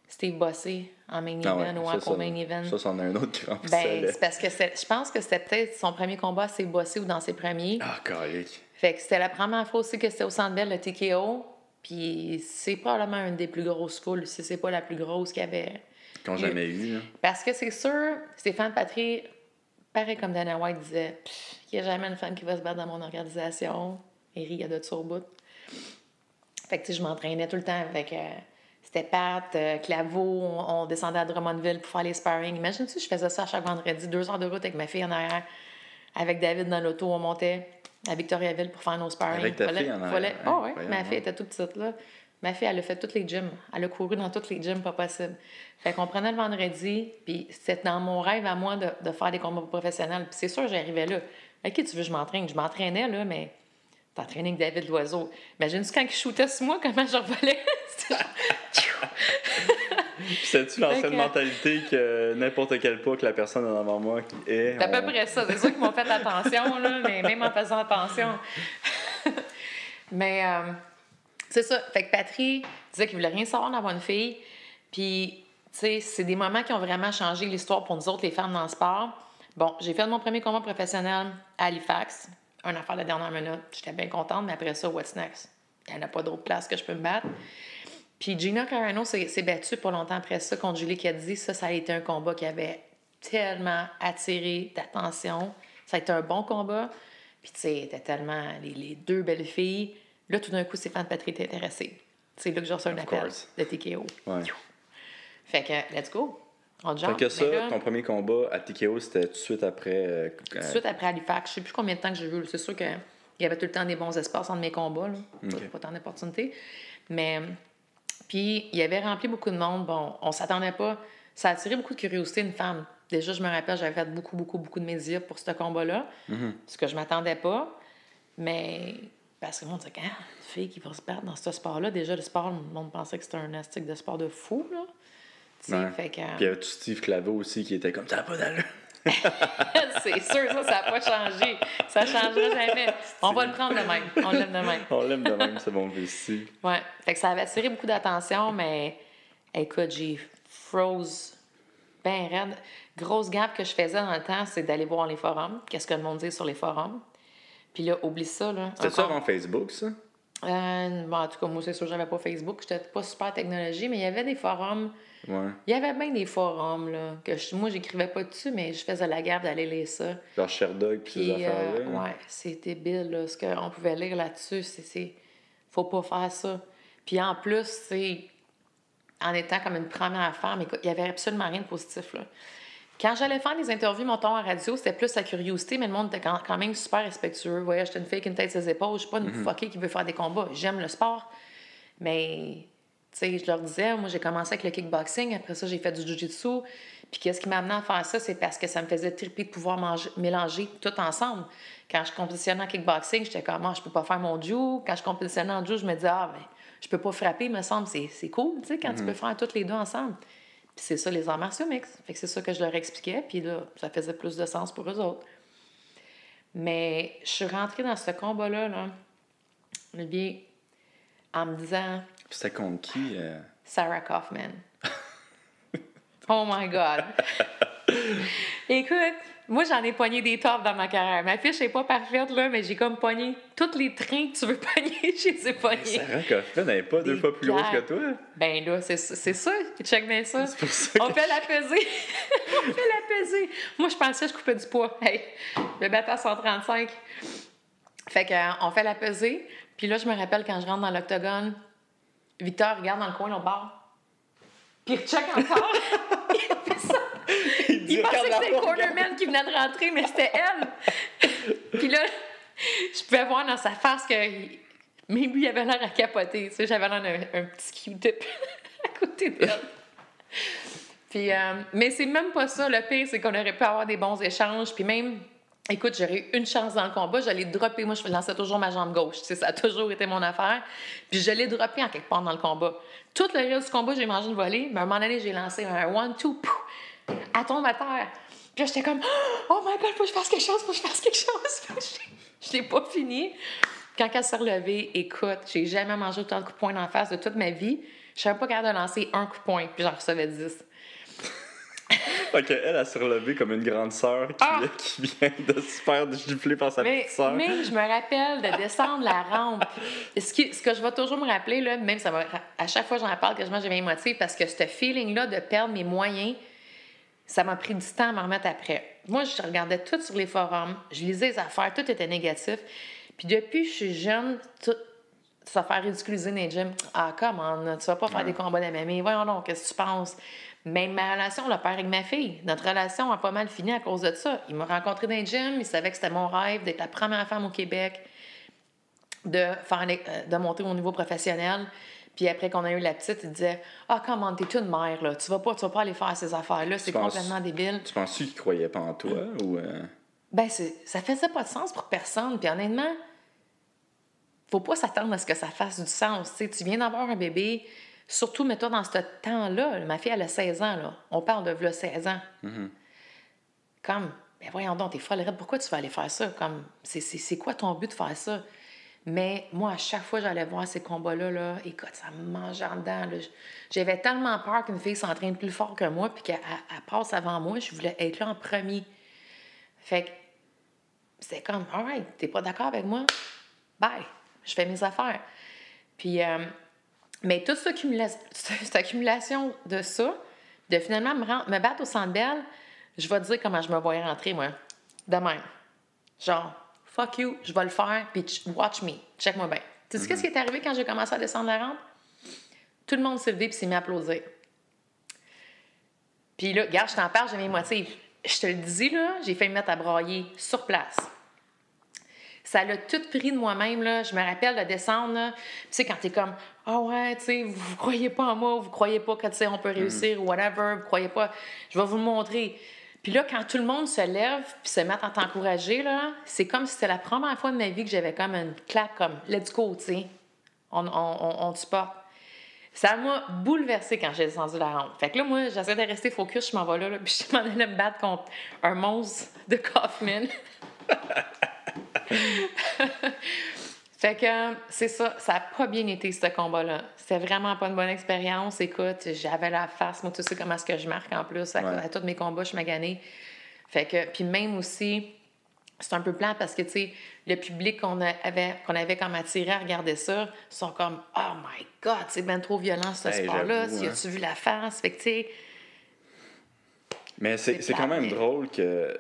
S2: Steve Bossé en main
S3: Ah
S2: event ou en co-main event.
S3: Ça, c'en a un autre grand
S2: Ben, c'est parce que c'est- je pense que c'était peut-être son premier combat assez bossé ou dans ses premiers.
S3: Ah, calique.
S2: Fait que c'était la première fois aussi que c'était au Centre Bell, le TKO. Puis c'est probablement une des plus grosses foules, si c'est pas la plus grosse qu'il y avait.
S3: Qu'on jamais eu. là.
S2: Parce que c'est sûr, Stéphane Patry, pareil comme Dana White disait, il n'y a jamais une femme qui va se battre dans mon organisation. Eri, il y a de ça au bout. Fait que je m'entraînais tout le temps avec. euh, c'était Pat, euh, Claveau, on, on descendait à Drummondville pour faire les sparring. Imagine-tu, je faisais ça chaque vendredi, deux heures de route avec ma fille en arrière. Avec David dans l'auto, on montait à Victoriaville pour faire nos sparring.
S3: Avec ta fille en arrière,
S2: fallait-
S3: hein?
S2: Oh, ouais, ma fille était toute petite, là. Ma fille, elle a fait tous les gyms. Elle a couru dans tous les gyms, pas possible. Fait qu'on prenait le vendredi, puis c'était dans mon rêve à moi de, de faire des combats professionnels. Puis c'est sûr, j'arrivais là. OK, tu veux, je m'entraîne? Je m'entraînais, là, mais t'entraînais avec David Loiseau. Imagine-tu quand il shootait sur moi, comment je revolais?
S3: C'est-tu l'ancienne mentalité que n'importe quel pas que la personne en avant moi qui est.
S2: C'est à peu
S3: on-
S2: près ça. C'est sûr qu'ils m'ont fait attention, là, mais même en faisant attention. mais euh, c'est ça. Fait que Patry disait qu'il voulait rien savoir d'avoir une fille. Puis, tu sais, c'est des moments qui ont vraiment changé l'histoire pour nous autres, les femmes dans le sport. Bon, j'ai fait mon premier combat professionnel à Halifax. Un affaire de dernière minute. J'étais bien contente, mais après ça, what's next? Il n'y en a pas d'autre place que je peux me battre. Puis Gina Carano s'est battue pas longtemps après ça contre Julie Caddy. Ça, ça a été un combat qui avait tellement attiré d'attention. Ça a été un bon combat. Puis, tu sais, tellement les, les deux belles filles. Là, tout d'un coup, Stéphane Patry était intéressé. C'est là que j'ai reçu un appel
S3: course.
S2: de TKO.
S3: Ouais.
S2: Fait que, let's go. On
S3: Fait
S2: jump.
S3: que ça,
S2: là,
S3: ton premier combat à TKO, c'était tout de suite après. euh,
S2: tout de suite après Halifax, je sais plus combien de temps que j'ai vu. C'est sûr qu'il y avait tout le temps des bons espaces entre mes combats. Là. Pas-
S3: Ok.
S2: Pas tant d'opportunités. Mais, puis, il y avait rempli beaucoup de monde. Bon, on s'attendait pas. Ça a attiré beaucoup de curiosité, une femme. Déjà, je me rappelle, j'avais fait beaucoup, beaucoup, beaucoup de médias pour ce combat-là.
S3: Mhm.
S2: Ce que je m'attendais pas. Mais, parce que le monde disait, ah, une fille qui va se battre dans ce sport-là. Déjà, le sport, le monde pensait que c'était un astique de sport de fou, là.
S3: Ouais.
S2: fait que...
S3: Puis il y avait tout Steve Claveau aussi qui était comme ça, pas d'allure.
S2: c'est sûr, ça, ça n'a pas changé. Ça ne changera jamais. On va le prendre de même. On l'aime de même.
S3: On l'aime de même, c'est bon aussi.
S2: Ouais. Fait que ça avait attiré beaucoup d'attention, mais écoute, j'ai froze ben raide. Grosse gap que je faisais dans le temps, c'est d'aller voir les forums. Qu'est-ce que le monde dit sur les forums? Puis là, oublie ça, là.
S3: C'était ça avant Facebook, ça?
S2: Euh, bon, en tout cas, moi, c'est sûr, j'avais pas Facebook. J'étais pas super technologie, mais il y avait des forums.
S3: Ouais.
S2: Il y avait bien des forums, là. Que je- moi, j'écrivais pas dessus, mais je faisais la garde d'aller lire ça.
S3: Genre Sherdog puis ces
S2: Puis,
S3: affaires-là.
S2: euh, ouais, c'est débile, là, ce qu'on pouvait lire là-dessus. C'est, c'est... Faut pas faire ça. Puis en plus, c'est en étant comme une première femme, écoute, il y avait absolument rien de positif, là. Quand j'allais faire des interviews, mon ton à radio, c'était plus la curiosité, mais le monde était quand, même super respectueux. Voyez, j'étais une fille qui une tête ses épaules. Je suis pas une mm qui veut faire des combats. J'aime le sport. Mais, tu sais, je leur disais, moi, j'ai commencé avec le kickboxing. Après ça, j'ai fait du jiu-jitsu. Puis qu'est-ce qui m'a amené à faire ça? C'est parce que ça me faisait triper de pouvoir manger, mélanger tout ensemble. Quand je compétitionnais en kickboxing, j'étais comme, ah, je peux pas faire mon jiu. Quand je compétitionnais en jiu, je me disais, ah, ben, je peux pas frapper, me semble. C'est cool, tu sais, quand tu mhm. peux faire toutes les deux ensemble. Puis c'est ça, les arts martiaux mix. Fait que c'est ça que je leur expliquais, puis là, ça faisait plus de sens pour eux autres. Mais je suis rentrée dans ce combat-là, là, bien, en me disant.
S3: C'était contre qui? Euh?
S2: Sarah Kaufman. oh my God! Écoute, moi, j'en ai pogné des tops dans ma carrière. Ma fiche n'est pas parfaite, là, mais j'ai comme pogné tous les trains que tu veux pogner, je les ai pognés.
S3: Sarah Kaufman n'est pas deux fois plus grosse que toi.
S2: Ben là, c'est ça. Check bien ça. ça On fait la pesée. On fait la pesée. Moi, je pensais que je coupais du poids. Hey, le battre à 135. Fait qu'on euh, fait la pesée. Puis là, je me rappelle quand je rentre dans l'octogone, Victor regarde dans le coin, au bord. Puis il check encore. il fait ça. Il, pensait que c'était le cornerman qui venait de rentrer, mais c'était elle. Puis là, je pouvais voir dans sa face que même lui, il avait l'air à capoter. Tu sais, j'avais l'air un, un petit Q-tip à côté d'elle. Puis, euh, mais c'est même pas ça. Le pire, c'est qu'on aurait pu avoir des bons échanges. Puis même, écoute, j'aurais eu une chance dans le combat. Je l'ai droppé. Moi, je lançais toujours ma jambe gauche. Tu sais, ça a toujours été mon affaire. Puis je l'ai droppé en quelque part dans le combat. Tout le reste du combat, j'ai mangé une volée. Mais à un moment donné, j'ai lancé un one-two elle tombe à terre. Puis là, j'étais comme, oh my god, faut que je fasse quelque chose, faut que je fasse quelque chose. je l'ai pas fini. Quand elle s'est relevée, écoute, j'ai jamais mangé autant de coups de poing en face de toute ma vie. Je savais pas capable de lancer un coup de poing, puis j'en recevais dix.
S3: OK, elle, a se relevé comme une grande sœur qui, ah! qui, vient de se faire gifler par sa petite sœur.
S2: Mais je me rappelle de descendre la rampe. Ce, qui, ce que je vais toujours me rappeler, là, même ça va, à chaque fois que j'en parle, que je mange, j'ai émotive, parce que ce feeling-là de perdre mes moyens, ça m'a pris du temps à m'en remettre après. Moi, je regardais tout sur les forums, je lisais les affaires, tout était négatif. Puis depuis que je suis jeune, tout, ça fait ridiculiser les gyms. Ah, comment, tu vas pas faire des combats d'MMA. Voyons donc, qu'est-ce que tu penses? Même ma relation, le père avec ma fille, notre relation a pas mal fini à cause de ça. Il m'a rencontré dans les gym, il savait que c'était mon rêve d'être la première femme au Québec, de, faire, euh, de monter au niveau professionnel. Puis après qu'on a eu la petite, il disait Ah, comment, t'es une mère, là? Tu vas pas, tu vas pas aller faire ces affaires-là, c'est complètement débile.
S3: Tu penses qu'il croyait pas en toi ou. Euh?
S2: Ben, ça faisait pas de sens pour personne. Puis honnêtement, faut pas s'attendre à ce que ça fasse du sens. tu viens d'avoir un bébé, surtout, mets-toi dans ce temps-là. Ma fille, elle a 16 ans, là. On parle de là, 16 ans. Mm-hmm. Comme, ben voyons donc, t'es folle, pourquoi tu vas aller faire ça? Comme, c'est quoi ton but de faire ça? Mais moi, à chaque fois j'allais voir ces combats-là, là, écoute, ça me mangeait en dedans. J'avais tellement peur qu'une fille s'entraîne plus fort que moi puis qu'elle passe avant moi. Je voulais être là en premier. Fait que c'était comme, alright, t'es pas d'accord avec moi? Bye, je fais mes affaires. Puis, euh, mais toute cette accumulation, de ça, de finalement me, me battre au centre belle, je vais te dire comment je me voyais rentrer, moi. De. Genre, fuck you, je vais le faire, puis watch me, check-moi bien. Tu sais qu'est-ce qui est arrivé quand j'ai commencé à descendre la rampe? Tout le monde s'est levé puis s'est mis à applaudir. Puis là, regarde, je t'en parle, j'ai mes motifs. Je te le dis, là, j'ai fait me mettre à brailler sur place. Ça l'a tout pris de moi-même, là. Je me rappelle de descendre, là. Tu sais, quand t'es comme, ah ouais, tu sais, vous, croyez pas en moi, vous croyez pas que, tu sais, on peut réussir, ou whatever, vous croyez pas, je vais vous le montrer. Puis là, quand tout le monde se lève puis se met à t'encourager, là, c'est comme si c'était la première fois de ma vie que j'avais comme une claque comme let's go, tu sais. On, on, on, te supporte. Ça m'a bouleversée quand j'ai descendu la rampe. Fait que là, moi, j'essaie de rester focus, je m'en vais là, là puis je m'en allais me battre contre un monstre de Kaufman. Fait que c'est ça, ça n'a pas bien été ce combat-là. C'était vraiment pas une bonne expérience. Écoute, j'avais la face, moi tu sais comment est-ce que je marque en plus. À, tous mes combats, je m'ai Fait que, puis même aussi, c'est un peu plat parce que, tu sais, le public qu'on avait, qu'on avait comme attiré à regarder ça sont comme « Oh my God, c'est bien trop violent ce sport-là. Si hein. as-tu vu la face? » Fait que, tu sais...
S3: Mais c'est quand même drôle que,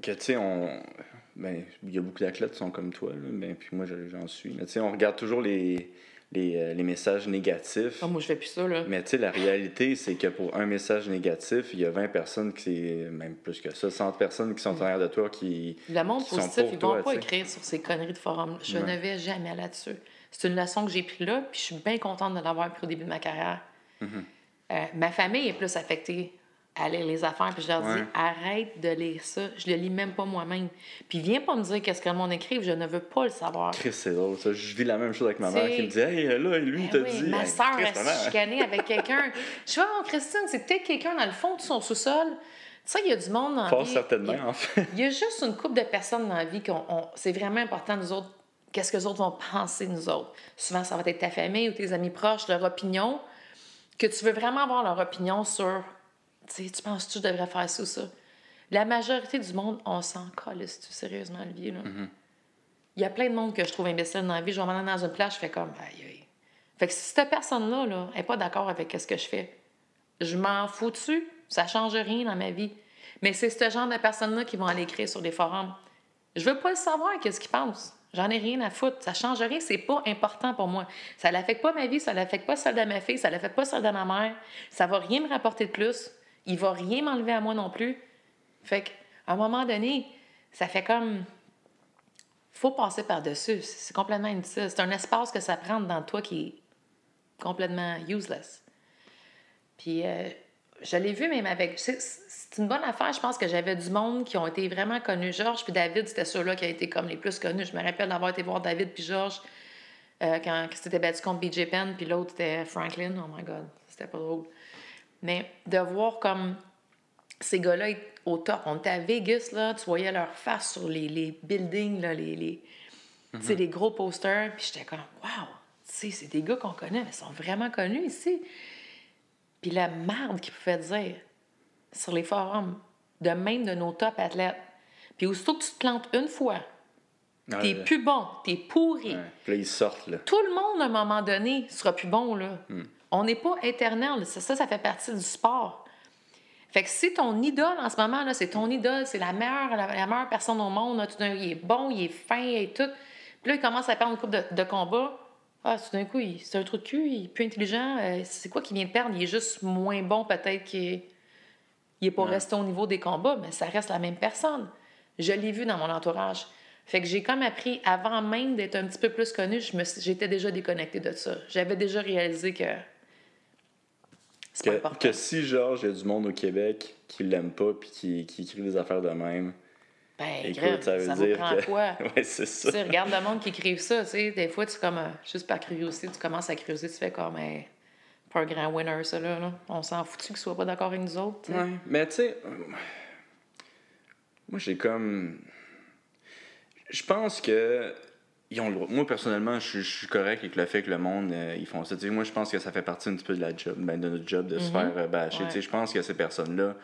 S3: que tu sais, on ben, il y a beaucoup d'athlètes qui sont comme toi, là, ben, puis moi j'en suis. Mais tu sais, on regarde toujours les, les, euh, les messages négatifs.
S2: Ah, moi, je fais plus ça, là.
S3: Mais tu sais, la réalité, c'est que pour un message négatif, il y a 20 personnes qui, même plus que ça, 100 personnes qui sont en arrière de toi qui.
S2: Le monde
S3: qui sont
S2: positif,
S3: pour
S2: ils vont
S3: toi,
S2: pas écrire sur ces conneries de forum. Je
S3: Ouais.
S2: ne vais jamais là-dessus. C'est une leçon que j'ai prise là, puis je suis bien contente de l'avoir pris au début de ma carrière.
S3: Mm-hmm.
S2: Euh, ma famille est plus affectée à lire les affaires, puis je leur dis arrête de lire ça. Je le lis même pas moi-même. Puis viens pas me dire qu'est-ce que le monde écrive, je ne veux pas le savoir.
S3: Chris, c'est drôle, ça. Je vis la même chose avec ma mère qui me dit Hey, là, lui, il
S2: Ben
S3: t'a
S2: oui,
S3: dit.
S2: ma soeur
S3: Chris,
S2: a
S3: maman.
S2: chicané avec quelqu'un. Je vois, oh, Christine, c'est peut-être quelqu'un dans le fond de son sous-sol. Tu sais, il y a du monde dans la vie.
S3: certainement,
S2: il y a-
S3: en fait.
S2: Il y a juste une couple de personnes dans la vie qu'on. on- c'est vraiment important, nous autres, qu'est-ce que les autres vont penser de nous autres. Souvent, ça va être ta famille ou tes amis proches, leur opinion, que tu veux vraiment avoir leur opinion sur. Tu sais, tu penses que tu devrais faire ça ou ça? La majorité du monde, on s'en calisse tu sérieusement le vie, là. Il y a plein de monde que je trouve imbécile dans la vie. Je vais m'en aller dans une place, je fais comme, aïe, aïe. Fait que si cette personne-là, là, n'est pas d'accord avec ce que je fais, je m'en fous dessus. Ça change rien dans ma vie. Mais c'est ce genre de personnes-là qui vont aller écrire sur des forums. Je veux pas le savoir, qu'est-ce qu'ils pensent. J'en ai rien à foutre. Ça change rien, c'est pas important pour moi. Ça n'affecte pas ma vie, ça n'affecte pas celle de ma fille, ça n'affecte pas celle de ma mère. Ça va rien me rapporter de plus. Il va rien m'enlever à moi non plus. Fait qu'à un moment donné, ça fait comme faut passer par-dessus. C'est complètement inutile. C'est un espace que ça prend dans toi qui est complètement useless. Puis euh, je l'ai vu même avec. C'est une bonne affaire. Je pense que j'avais du monde qui ont été vraiment connus. Georges puis David, c'était ceux-là qui ont été comme les plus connus. Je me rappelle d'avoir été voir David puis Georges euh, quand c'était battu contre BJ Penn, puis l'autre c'était Franklin. Oh my God, c'était pas drôle. Mais de voir comme ces gars-là au top. On était à Vegas, là, tu voyais leur face sur les, les buildings, là, les, les, sais, les gros posters. Puis j'étais comme, wow, c'est des gars qu'on connaît, mais ils sont vraiment connus ici. Puis la merde qu'ils pouvaient dire sur les forums, de même de nos top athlètes. Puis aussitôt que tu te plantes une fois,
S3: Ah,
S2: t'es plus bon, t'es pourri.
S3: Ouais. Puis là, ils sortent, là.
S2: Tout le monde, à un moment donné, sera plus bon, là. On n'est pas éternel. Ça, ça, ça fait partie du sport. Fait que si ton idole, en ce moment, là, c'est ton idole, c'est la meilleure, la, la meilleure personne au monde, là, tout d'un- il est bon, il est fin et tout. Puis là, il commence à perdre une coupe de, de combat. Ah, tout d'un coup, il- c'est un trou de cul, il est plus intelligent. euh, c'est quoi qu'il vient de perdre? Il est juste moins bon, peut-être qu'il est, il est pas
S3: Ouais.
S2: resté au niveau des combats, mais ça reste la même personne. Je l'ai vu dans mon entourage. Fait que j'ai comme appris, avant même d'être un petit peu plus connue, j'étais déjà déconnectée de ça. J'avais déjà réalisé que
S3: Que, que si, genre, il y a du monde au Québec qui l'aime pas puis qui, qui écrit des affaires de même,
S2: Ben,
S3: écoute, ça veut
S2: ça
S3: dire
S2: prend
S3: que.
S2: quoi?
S3: ouais, c'est
S2: Tu
S3: ça.
S2: sais, regarde le monde qui écrive ça, tu sais. Des fois, tu comme, euh, juste par curiosité, tu commences à creuser, tu fais comme, ben, pas un grand winner, ça, là. là. On s'en fout qu'il soit pas d'accord avec nous autres.
S3: Ouais, mais tu sais, moi j'ai comme. Je pense que. Ils ont le droit. Moi personnellement, je suis- je suis correct avec le fait que le monde, euh, ils font ça. Moi je pense que ça fait partie un petit peu de la job, ben, de notre job de se faire euh, bâcher.
S2: Ouais.
S3: Je pense que ces personnes-là,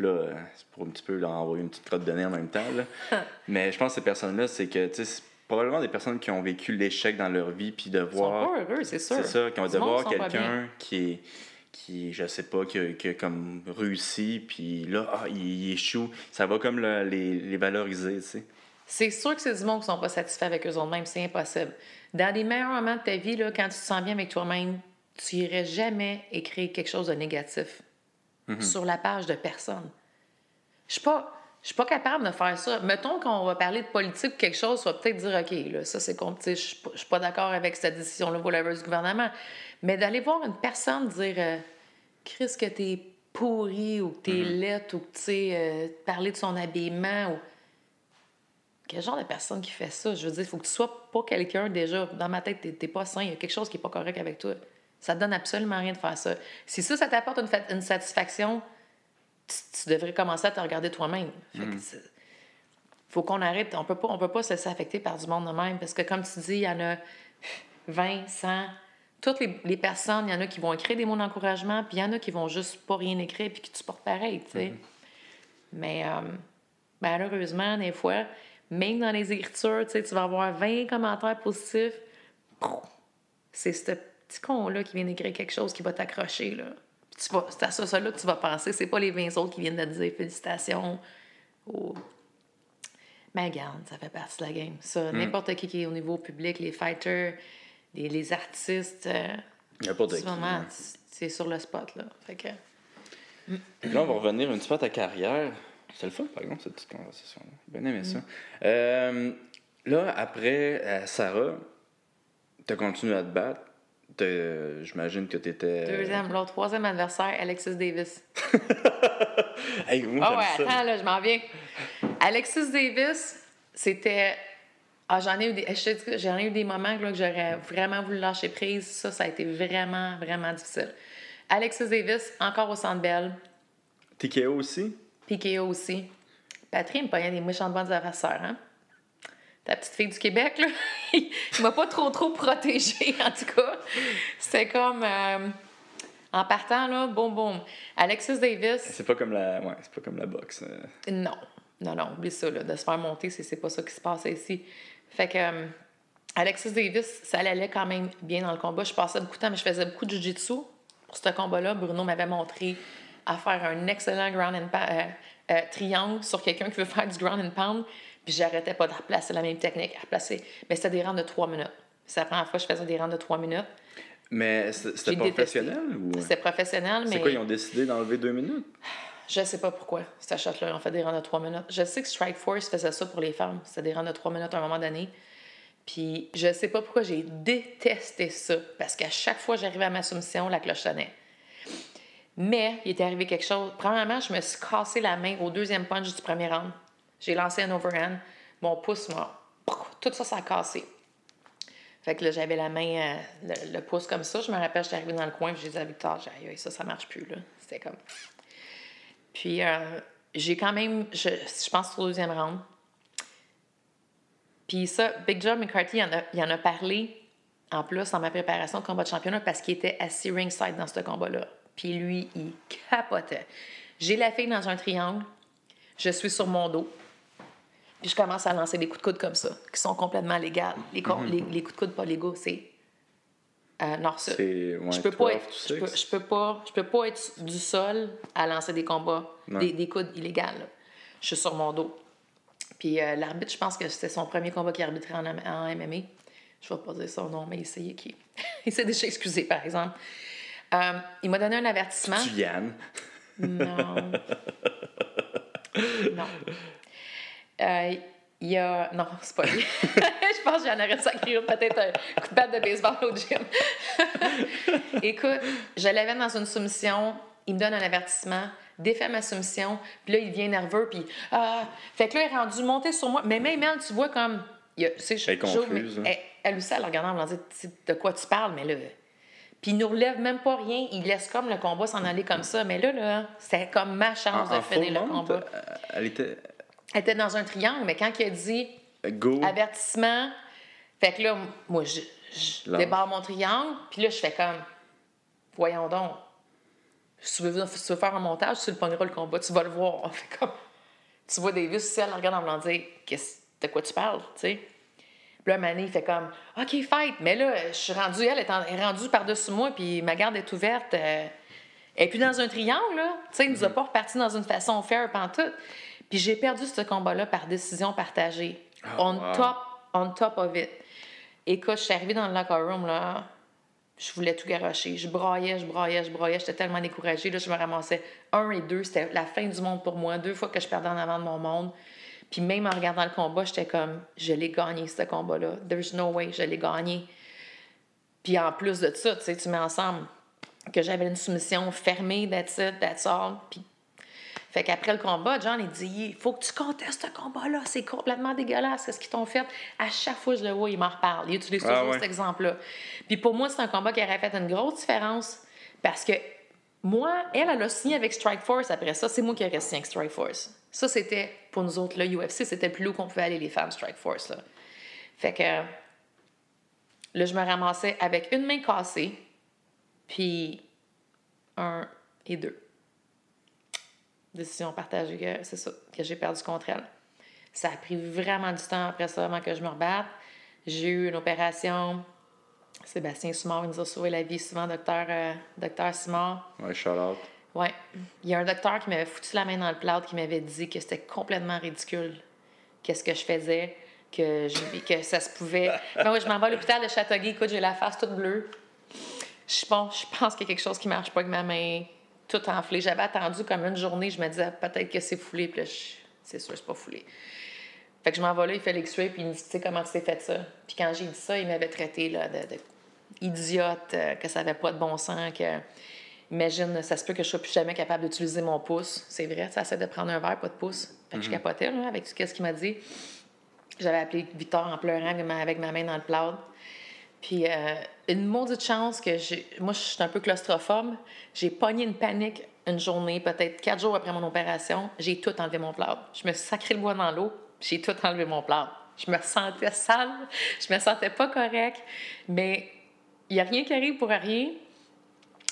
S3: là, euh, c'est pour un petit peu leur envoyer une petite crotte de nez en même temps. Là. mais je pense que ces personnes-là, c'est que tu sais, c'est probablement des personnes qui ont vécu l'échec dans leur vie, puis de
S2: Ils sont
S3: voir.
S2: pas heureux, c'est sûr.
S3: C'est ça, qui ont de voir quelqu'un qui est qui je sais pas qui a, qui a comme réussi puis là ah, il, il échoue ça va comme le- les, les valoriser tu sais
S2: C'est sûr que c'est du monde qui sont pas satisfaits avec eux mêmes, c'est impossible. Dans les meilleurs moments de ta vie, là, quand tu te sens bien avec toi-même, tu irais jamais écrire quelque chose de négatif sur la page de personne. Je suis pas. Je suis pas capable de faire ça. Mettons qu'on va parler de politique ou quelque chose, tu vas peut-être dire, OK, là, ça c'est sais, je suis pas- je suis pas d'accord avec cette décision-là, whatever, du gouvernement. Mais d'aller voir une personne dire, euh, Chris, que t'es pourri ou que t'es laite ou que, tu sais, euh, parler de son habillement ou. Quel genre de personne qui fait ça? Je veux dire, il faut que tu sois pas quelqu'un déjà. Dans ma tête, t'es- t'es pas sain. Il y a quelque chose qui est pas correct avec toi. Ça te donne absolument rien de faire ça. Si ça, ça t'apporte une, fa- une satisfaction, tu, tu devrais commencer à te regarder toi-même. Fait que c'est- faut qu'on arrête. On peut pas, on peut pas se laisser affecter par du monde de même. Parce que, comme tu dis, il y en a 20, 100. Toutes les, les personnes, il y en a qui vont écrire des mots d'encouragement, puis il y en a qui vont juste pas rien écrire, puis qui tu portes pareil, tu sais. Mais euh, malheureusement, des fois, même dans les écritures, tu sais, tu vas avoir 20 commentaires positifs. C'est ce petit con-là qui vient d'écrire quelque chose qui va t'accrocher, là. Puis tu vas- C'est à ça, ça là que tu vas penser. C'est pas les 20 autres qui viennent de te dire félicitations. ou- Mais regarde, ça fait partie de la game. Ça, n'importe qui qui est au niveau public, les fighters, les artistes.
S3: N'importe
S2: qui. c'est sur le spot, là. Fait que...
S3: Là, on va revenir un petit peu à ta carrière. C'est le fun, par exemple, cette petite conversation-là. Bien aimé ça. Euh, là, après Sarah, tu as continué à te battre. J'imagine que tu étais.
S2: Deuxième, l'autre troisième adversaire, Alexis Davis.
S3: hey, moi,
S2: oh ouais, attends, là, je m'en viens. Alexis Davis, c'était. Ah, j'en ai eu des. J'en ai eu des moments là, que j'aurais vraiment voulu lâcher prise. Ça, ça a été vraiment, vraiment difficile. Alexis Davis, encore au Centre Bell.
S3: TKO aussi?
S2: PKO aussi. Patrick me payait des méchantes bonnes adversaires, hein? Ta petite fille du Québec, là, il m'a pas trop, trop protégée, en tout cas. C'était comme... Euh, en partant, là, boum, boum. Alexis Davis...
S3: C'est pas comme la... Ouais, c'est pas comme la boxe. Euh.
S2: Non. Non, non, oublie ça, là. De se faire monter, c'est pas ça qui se passe ici. Fait que... Euh, Alexis Davis, ça allait quand même bien dans le combat. Je passais beaucoup de temps, mais je faisais beaucoup de jiu-jitsu. Pour ce combat-là, Bruno m'avait montré à faire un excellent ground and pound, euh, euh, triangle sur quelqu'un qui veut faire du ground and pound. Puis j'arrêtais pas de replacer la même technique, à replacer. Mais c'était des rangs de trois minutes. C'est la première fois que je faisais des rangs de trois minutes.
S3: Mais c'était professionnel ou?
S2: C'était professionnel, mais.
S3: C'est quoi, ils ont décidé d'enlever deux minutes?
S2: Je sais pas pourquoi, cette shot-là, ils ont fait des rangs de trois minutes. Je sais que Strike Force faisait ça pour les femmes. C'était des rangs de trois minutes à un moment donné. Puis je sais pas pourquoi j'ai détesté ça. Parce qu'à chaque fois que j'arrivais à ma soumission, la cloche sonnait. Mais il était arrivé quelque chose. Premièrement, je me suis cassé la main au deuxième punch du premier round. J'ai lancé un overhand. Mon pouce m'a. Tout ça, ça a cassé. Fait que là, j'avais la main, euh, le, pouce comme ça. Je me rappelle, j'étais arrivée dans le coin, puis j'ai dit à Victor, j'ai ça, ça marche plus, là. C'était comme. Puis, euh, j'ai quand même, je, je pense, au deuxième round. Puis ça, Big John McCarthy, il en a, il en a parlé, en plus, dans ma préparation de combat de championnat, parce qu'il était assis ringside dans ce combat-là. Puis lui, il capotait. J'ai la fille dans un triangle, je suis sur mon dos, puis je commence à lancer des coups de coude comme ça, qui sont complètement légaux. Les, mhm. les, coups de coude pas légaux, c'est euh, nord-sud. je peux pas être, je peux, je peux, pas, je peux pas être du sol à lancer des combats, des, des, coudes illégaux. Je suis sur mon dos. Puis euh, l'arbitre, je pense que c'était son premier combat qu'il arbitrait en, en MMA. Je vais pas dire son nom, mais il s'est, il s'est déjà excusé, par exemple. Euh, il m'a donné un avertissement.
S3: Tu Yann?
S2: Non. non. Euh, il y a. Non, c'est pas lui. je pense que j'en aurais sacré peut-être un coup de batte de baseball au gym. Écoute, je l'avais dans une soumission. Il me donne un avertissement, défait ma soumission, puis là, il devient nerveux, puis. Ah, fait que là, il est rendu monter sur moi. Mais même elle, tu vois, comme. Il a, elle
S3: est confuse.
S2: Hein. elle, aussi, elle regardant, elle me dit De quoi tu parles, mais là puis il nous relève même pas rien. Il laisse comme le combat s'en aller comme ça. Mais là, là c'était comme ma chance de finir le combat.
S3: Euh, elle était...
S2: Elle était dans un triangle, mais quand il a dit Go. avertissement, fait que là, moi, je, je débarre mon triangle, puis là, je fais comme Voyons donc. Si tu veux, faire un montage, tu le pogneras le combat, tu vas le voir. Fait comme, tu vois Davis, elle regarde en me disant De quoi tu parles, tu sais? Puis là, Mané, il fait comme OK, fight. Mais là, je suis rendue, elle est, rendue par-dessus moi, puis ma garde est ouverte. Euh, et puis dans un triangle, là. Tu sais, il nous a mhm. pas reparti dans une façon fair pantoute. Puis j'ai perdu ce combat-là par décision partagée. Oh, on, top, on top of it. Écoute, je suis arrivée dans le locker room, là. Je voulais tout garocher. Je braillais, je braillais, je braillais. J'étais tellement découragée. Là, je me ramassais un et deux. C'était la fin du monde pour moi. Deux fois que je perdais en avant de mon monde. Puis même en regardant le combat, j'étais comme, je l'ai gagné, ce combat-là. There's no way, je l'ai gagné. Puis en plus de ça, tu sais, tu mets ensemble que j'avais une soumission fermée, that's it, that's all. Puis fait qu'après le combat, John, il dit il faut que tu contestes ce combat-là, c'est complètement dégueulasse, c'est ce qu'ils t'ont fait? À chaque fois que je le vois, il m'en reparle. Il utilise toujours ah cet exemple-là. Puis pour moi, c'est un combat qui aurait fait une grosse différence parce que moi, elle, elle a signé avec Strike Force après ça. C'est moi qui ai signé avec Strike Force. Ça, c'était, pour nous autres, là, UFC, c'était plus haut qu'on pouvait aller, les femmes Strike Force. Là. Fait que là, je me ramassais avec une main cassée, puis un et deux. Décision partagée c'est ça, que j'ai perdu contre elle. Ça a pris vraiment du temps après ça avant que je me rebatte. J'ai eu une opération Sébastien Simard nous a sauvé la vie souvent, docteur, euh, docteur Simard.
S3: Oui, Charlotte.
S2: Oui. Il y a un docteur qui m'avait foutu la main dans le plâtre qui m'avait dit que c'était complètement ridicule qu'est-ce que je faisais, que, que ça se pouvait. Ben oui, je m'en vais à l'hôpital de Châteauguay. Écoute, j'ai la face toute bleue. Je pense, je pense qu'il y a quelque chose qui marche pas avec ma main, toute enflée. J'avais attendu comme une journée. Je me disais, peut-être que c'est foulé. Puis là, c'est sûr, c'est pas foulé. Fait que je m'en vais là, il fait l'extrait, puis il me dit, tu sais, comment tu t'es fait ça? Puis quand j'ai dit ça, il m'avait traité là, de, idiote, euh, que ça n'avait pas de bon sens, que. Imagine, ça se peut que je sois plus jamais capable d'utiliser mon pouce. C'est vrai, ça essaie de prendre un verre, pas de pouce. Fait que je mhm. capotais là, avec ce qu'il m'a dit. J'avais appelé Victor en pleurant avec ma main dans le cloud. Puis euh, une maudite chance que j'ai. Moi, je suis un peu claustrophobe. J'ai pogné une panique une journée, peut-être quatre jours après mon opération. J'ai tout enlevé mon plat. Je me suis sacré le bois dans l'eau. J'ai tout enlevé mon plat. Je me sentais sale. Je me sentais pas correct. Mais n'y a rien qui arrive pour rien.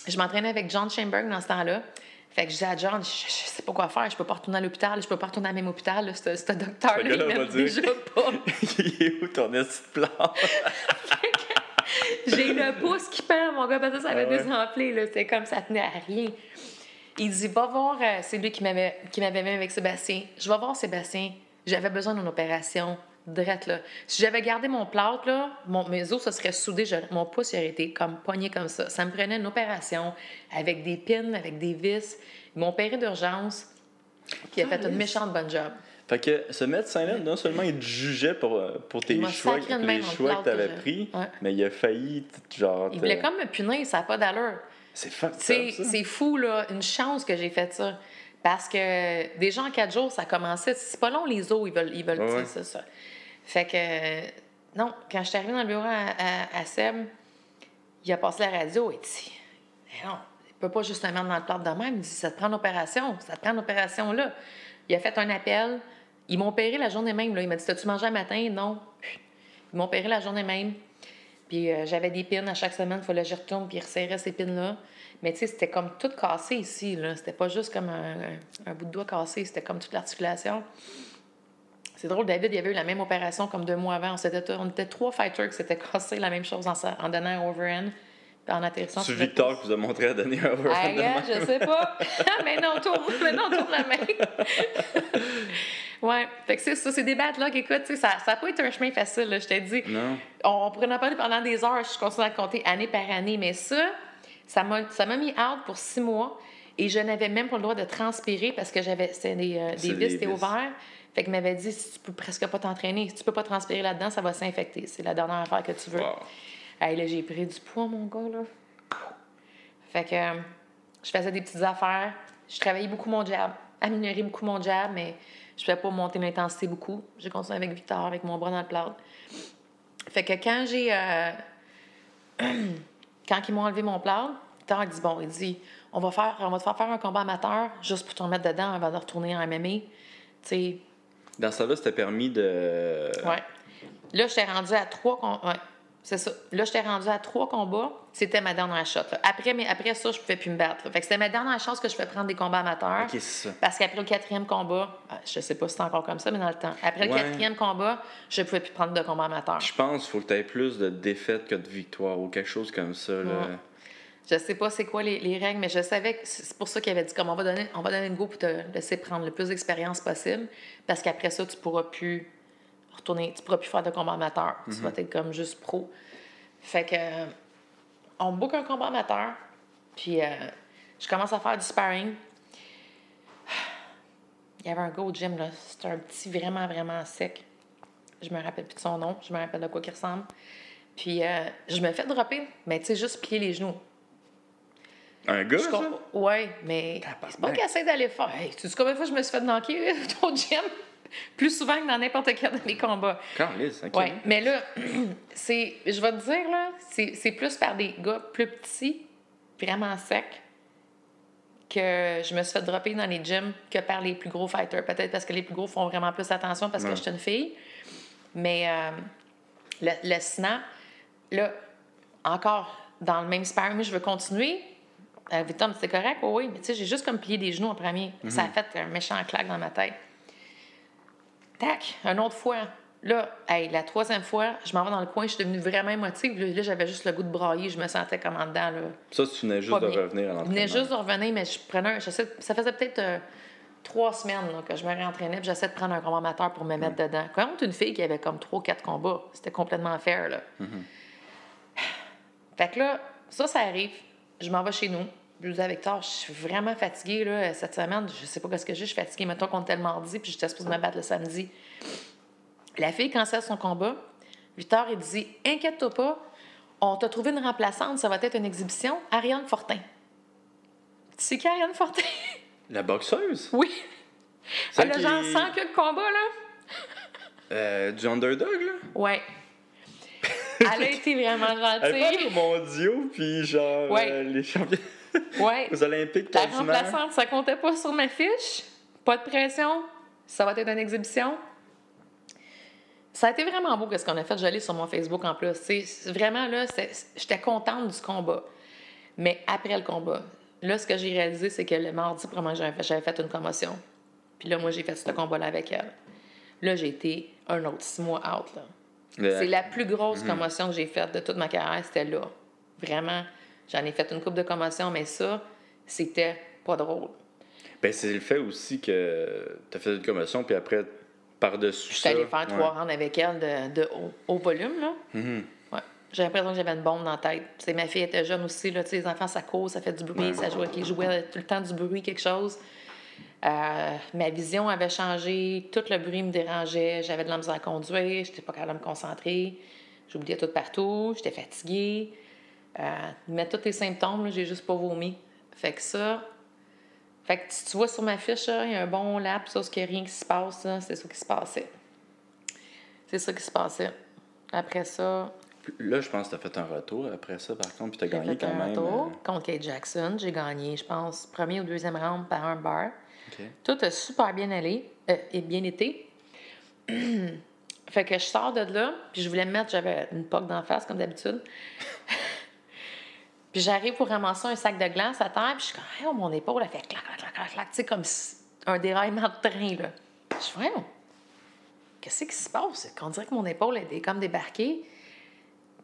S2: Je m'entraînais avec John Chamberg dans ce temps-là. Fait que je disais à John, je, sais pas quoi faire, je peux pas retourner à l'hôpital, je peux pas retourner à même hôpital, ce docteur-là, il m'aime déjà pas.
S3: il est où ton de plan?
S2: J'ai le pouce qui perd, mon gars, parce que ça avait ah ouais. là. C'était comme ça tenait à rien. Il dit, va voir, euh, c'est lui qui m'avait, qui m'avait mis avec Sébastien. Je vais voir Sébastien. J'avais besoin d'une opération drette, là. Si j'avais gardé mon plâtre, là, mon, mes os, ça serait soudé, mon pouce aurait été comme pogné comme ça. Ça me prenait une opération avec des pins, avec des vis. Ils m'ont opéré d'urgence, qui a fait une méchante bonne job.
S3: Fait que ce médecin-là, non seulement il te jugeait pour, euh, pour tes choix, les choix que tu avais pris, mais il a failli, genre...
S2: Il voulait comme me punir, ça n'a pas d'allure.
S3: C'est fou,
S2: là. Une chance que j'ai fait ça. Parce que déjà en quatre jours, ça commençait. C'est pas long, les os, ils veulent, ils veulent ça, ça. Fait que, non, quand je suis arrivée dans le bureau à, Seb, il a passé la radio et dit Non, il peut pas juste te mettre dans le plat de même. Il dit Ça te prend une opération, ça te prend une opération là. Il a fait un appel. Ils m'ont opéré la journée même. Là. Il m'a dit T'as-tu mangé un matin Non. Ils m'ont opéré la journée même. Puis euh, j'avais des pins à chaque semaine, il fallait que je retourne puis resserrer ces pins-là. Mais tu sais, c'était comme tout cassé ici. Là. C'était pas juste comme un, bout de doigt cassé, c'était comme toute l'articulation. C'est drôle, David, il avait eu la même opération comme deux mois avant. On était, on était trois fighters qui s'étaient cassés la même chose en, en donnant un overhand. En atterrissant
S3: C'est Victor qui vous a montré à donner un overhand.
S2: Ah, je sais pas. mais non, tourne, mais non, tourne la main. Ouais. Fait que c'est ça, c'est des là écoute, ça n'a pas été un chemin facile, je t'ai dit.
S3: Non.
S2: On, pourrait en parler pendant des heures, je continue à compter année par année, mais ça, ça m'a, ça m'a mis out pour six mois et je n'avais même pas le droit de transpirer parce que j'avais, des, euh, des vis, c'était ouvert. Fait qu'il m'avait dit, si tu peux presque pas t'entraîner, si tu peux pas transpirer là-dedans, ça va s'infecter. C'est la dernière affaire que tu veux. Wow. là, j'ai pris du poids, mon gars, là. Fait que euh, je faisais des petites affaires. Je travaillais beaucoup mon jab, améliorer beaucoup mon jab, mais je ne pouvais pas monter l'intensité beaucoup. J'ai continué avec Victor, avec mon bras dans le plat. Fait que quand j'ai. Euh, quand ils m'ont enlevé mon plat, Victor a dit Bon, il dit on va, faire, on va te faire faire un combat amateur juste pour te remettre dedans avant de retourner en MMA. sais...
S3: Dans ça, là, c'était permis de.
S2: Ouais. Là, j'étais rendu à trois. Ouais. C'est ça. Là, j'étais rendu à trois combats. C'était ma dernière shot. Après, mais après ça, je ne pouvais plus me battre. Fait que c'était ma dernière chance que je fais prendre des combats amateurs.
S3: OK, c'est ça.
S2: Parce qu'après le quatrième combat, ah, je sais pas si c'est encore comme ça, mais dans le temps. Après le quatrième combat, je ne pouvais plus prendre de combats amateurs.
S3: Je pense qu'il faut que tu aies plus de défaites que de victoires ou quelque chose comme ça. Là.
S2: Je sais pas c'est quoi les, règles, mais je savais que c'est pour ça qu'il avait dit comme on va donner, on va donner une go pour te laisser prendre le plus d'expérience possible. Parce qu'après ça, tu pourras plus retourner, tu pourras plus faire de combat amateur. Tu mhm. vas être comme juste pro. Fait que, on book un combat amateur, puis euh, je commence à faire du sparring. Il y avait un gars au gym, là. C'était un petit vraiment, vraiment sec. Je me rappelle plus de son nom. Je me rappelle de quoi il ressemble. Puis euh, je me fais dropper, mais tu sais, juste plier les genoux.
S3: Un gars, ça?
S2: Ouais, mais c'est pas qu'il essaie d'aller faire. Hey, tu sais combien de fois je me suis fait manquer au gym? plus souvent que dans n'importe quel des combats. Ouais, mais là, c'est, je vais te dire, là, c'est, plus par des gars plus petits, vraiment secs, que je me suis fait dropper dans les gyms que par les plus gros fighters. Peut-être parce que les plus gros font vraiment plus attention parce que je suis une fille. Mais euh, le, le snap, là, encore dans le même sparring, je veux continuer. Euh, Victor, c'est correct? oui, mais tu sais, j'ai juste comme plié des genoux en premier. Ça a mhm. fait un méchant claque dans ma tête. Tac, une autre fois. Là, la troisième fois, je m'en vais dans le coin, je suis devenue vraiment émotive. Là, j'avais juste le goût de brailler, je me sentais comme en dedans. Là,
S3: ça, tu venais juste de revenir à l'entraînement.
S2: Je venais juste de revenir, mais je prenais un. ça faisait peut-être euh, trois semaines que je me réentraînais, puis j'essaie de prendre un combat amateur pour me mettre dedans. Quand une fille qui avait comme trois, quatre combats, c'était complètement fair, là. Fait que là, ça, ça arrive. Je m'en vais chez nous. Dis avec Victor, je suis vraiment fatiguée là, cette semaine. Je sais pas ce que j'ai, je suis fatiguée. Mettons qu'on était le mardi, puis j'étais supposée me battre le samedi. La fille cancelle son combat. Victor, il dit Inquiète-toi pas, on t'a trouvé une remplaçante, ça va être une exhibition. Ariane Fortin. Tu sais qui Ariane Fortin?
S3: La boxeuse?
S2: Oui. Elle a
S3: qui-
S2: genre 100 queues de combat, là.
S3: Euh, Du underdog, là?
S2: Ouais. Elle a été vraiment
S3: Elle parle
S2: gentille.
S3: aux mondiaux, puis genre
S2: Ouais.
S3: euh, les champions
S2: Ouais.
S3: aux Olympiques
S2: La
S3: quasiment.
S2: remplaçante, ça comptait pas sur ma fiche. Pas de pression. Ça va être une exhibition. Ça a été vraiment beau ce qu'on a fait. Je l'ai sur mon Facebook en plus. C'est vraiment là, j'étais contente du combat. Mais après le combat, là, ce que j'ai réalisé, c'est que le mardi, probablement, j'avais fait, j'avais fait une commotion. Puis là, moi, j'ai fait ce combat-là avec elle. Là, j'ai été un autre six mois out. C'est la plus grosse commotion que j'ai faite de toute ma carrière, c'était là. Vraiment, j'en ai fait une coupe de commotions, mais ça, c'était pas drôle.
S3: Ben, c'est le fait aussi que tu as fait une commotion, puis après, par-dessus
S2: Je
S3: ça.
S2: suis allée faire
S3: ouais.
S2: trois rounds avec elle de, de haut, haut volume, là.
S3: Mhm.
S2: Ouais. J'ai l'impression que j'avais une bombe dans la tête. Ma fille était jeune aussi, là. Les enfants, ça cause, ça fait du bruit,
S3: Ouais.
S2: ça joue les jouets, tout le temps du bruit, quelque chose. Euh, ma vision avait changé, tout le bruit me dérangeait, j'avais de la misère à conduire, j'étais pas capable de me concentrer, j'oubliais tout partout, j'étais fatiguée. Euh, mais tous les symptômes, j'ai juste pas vomi. Fait que ça. Fait que si tu vois sur ma fiche, il y a un bon laps, ça, ce qu'il n'y a rien qui se passe, c'est ça qui se passait. C'est ça qui se passait. Après ça,
S3: Là, je pense que tu as fait un retour après ça, par contre, puis tu as gagné
S2: fait
S3: quand
S2: un
S3: même.
S2: tour
S3: euh,
S2: contre Kate Jackson. J'ai gagné, je pense, premier ou deuxième round par un bar. Tout a super bien allé euh, et bien été. fait que je sors de là, puis je voulais me mettre, j'avais une poque d'en face, comme d'habitude. Puis j'arrive pour ramasser un sac de glace à terre, puis je suis comme, Hey, oh, mon épaule, elle fait clac, clac, clac, clac, clac, tu sais, comme un déraillement de train, là. Je suis vraiment, qu'est-ce qui se passe? On dirait que mon épaule elle est comme débarquée.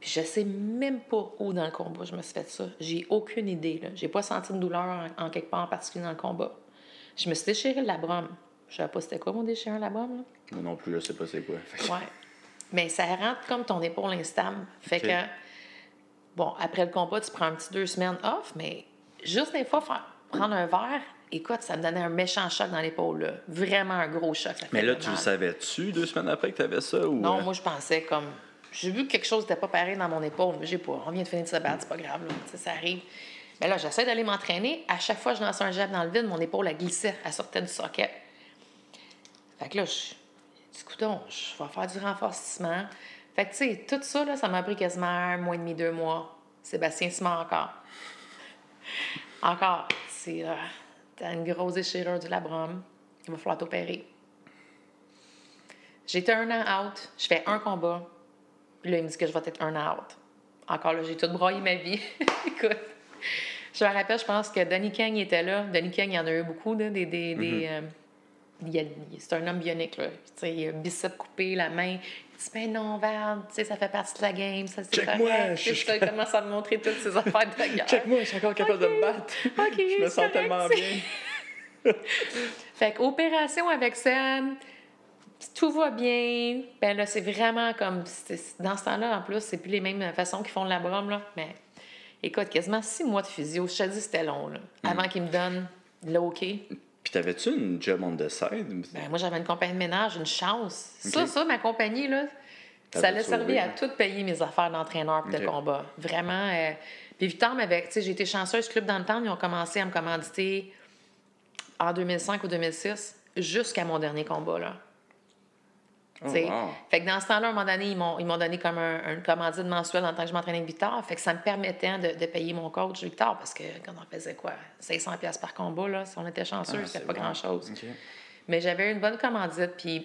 S2: Puis je sais même pas où dans le combat je me suis fait ça. J'ai aucune idée. Là. J'ai pas senti de douleur en, en quelque part en particulier dans le combat. Je me suis déchiré le labrum. Je savais pas c'était quoi mon déchiré labrum. Là.
S3: Moi non plus, je sais pas c'est quoi.
S2: Ouais. Mais ça rentre comme ton épaule instable. Fait que, bon, après le combat, tu prends un petit deux semaines off, mais juste des fois, faire- prendre un verre, écoute, ça me donnait un méchant choc dans l'épaule. Vraiment un gros choc.
S3: Mais là, tu le savais-tu deux semaines après que tu avais ça? Ou,
S2: Non,
S3: euh,
S2: moi, je pensais comme. J'ai vu que quelque chose n'était pas pareil dans mon épaule, mais j'ai pas. On vient de finir de se battre, c'est pas grave, là. Ça arrive. Mais là, j'essaie d'aller m'entraîner. À chaque fois que je lançais un jab dans le vide, mon épaule, elle glissait, elle sortait du socket. Fait que là, je dis, je vais faire du renforcement. Fait que, tu sais, tout ça, là, ça m'a pris quasiment un mois et demi, deux mois. Sébastien Simon encore. Encore. C'est. euh, T'as une grosse déchirure du labrum. Il va falloir t'opérer. J'étais un an out. Je fais un combat. Puis là, il me dit que je vais être un an out. Encore là, j'ai tout broyé ma vie. Écoute. Je me rappelle, je pense que Danny Kang était là. Danny Kang, il y en a eu beaucoup, là, des. des, des, euh, c'est un homme bionique, là. Tu sais, il a bicep coupé, la main. Ben non, Val, tu sais, ça fait partie de la game. Ça, c'est
S3: Check-moi,
S2: correct.
S3: je suis-
S2: ça, Il commence à me montrer toutes affaires de guerre.
S3: Check-moi, je suis encore capable de me battre. Je me sens
S2: correct,
S3: tellement bien.
S2: Fait qu'opération avec Sam, tout va bien. Ben là, c'est vraiment comme. Dans ce temps-là, en plus, c'est plus les mêmes façons qu'ils font le labrum, là. Mais écoute, quasiment six mois de physio. Je te dis, c'était long, là.
S3: Mm.
S2: Avant qu'ils me donnent le OK.
S3: Puis t'avais-tu une job on the side?
S2: Ben, moi, j'avais une compagnie de ménage, une chance. Ça, ça, ma compagnie, là,
S3: Ça
S2: l'a servi à tout payer mes affaires d'entraîneur et de combat. Vraiment. euh, Puis Victor m'avait. Tu sais, j'ai été chanceuse, Club dans le temps, ils ont commencé à me commanditer en 2005 ou 2006 jusqu'à mon dernier combat, là.
S3: Oh, wow.
S2: Fait que dans ce temps-là, à un moment donné, ils m'ont, ils m'ont donné comme un, un commandite mensuel en tant que je m'entraînais avec Victor. Fait que ça me permettait de, de payer mon coach Victor parce que quand on faisait quoi? 500$ piastres par combat, là, si on était chanceux,
S3: Ah,
S2: c'était pas
S3: bon.
S2: grand-chose. Mais j'avais une bonne commandite, puis,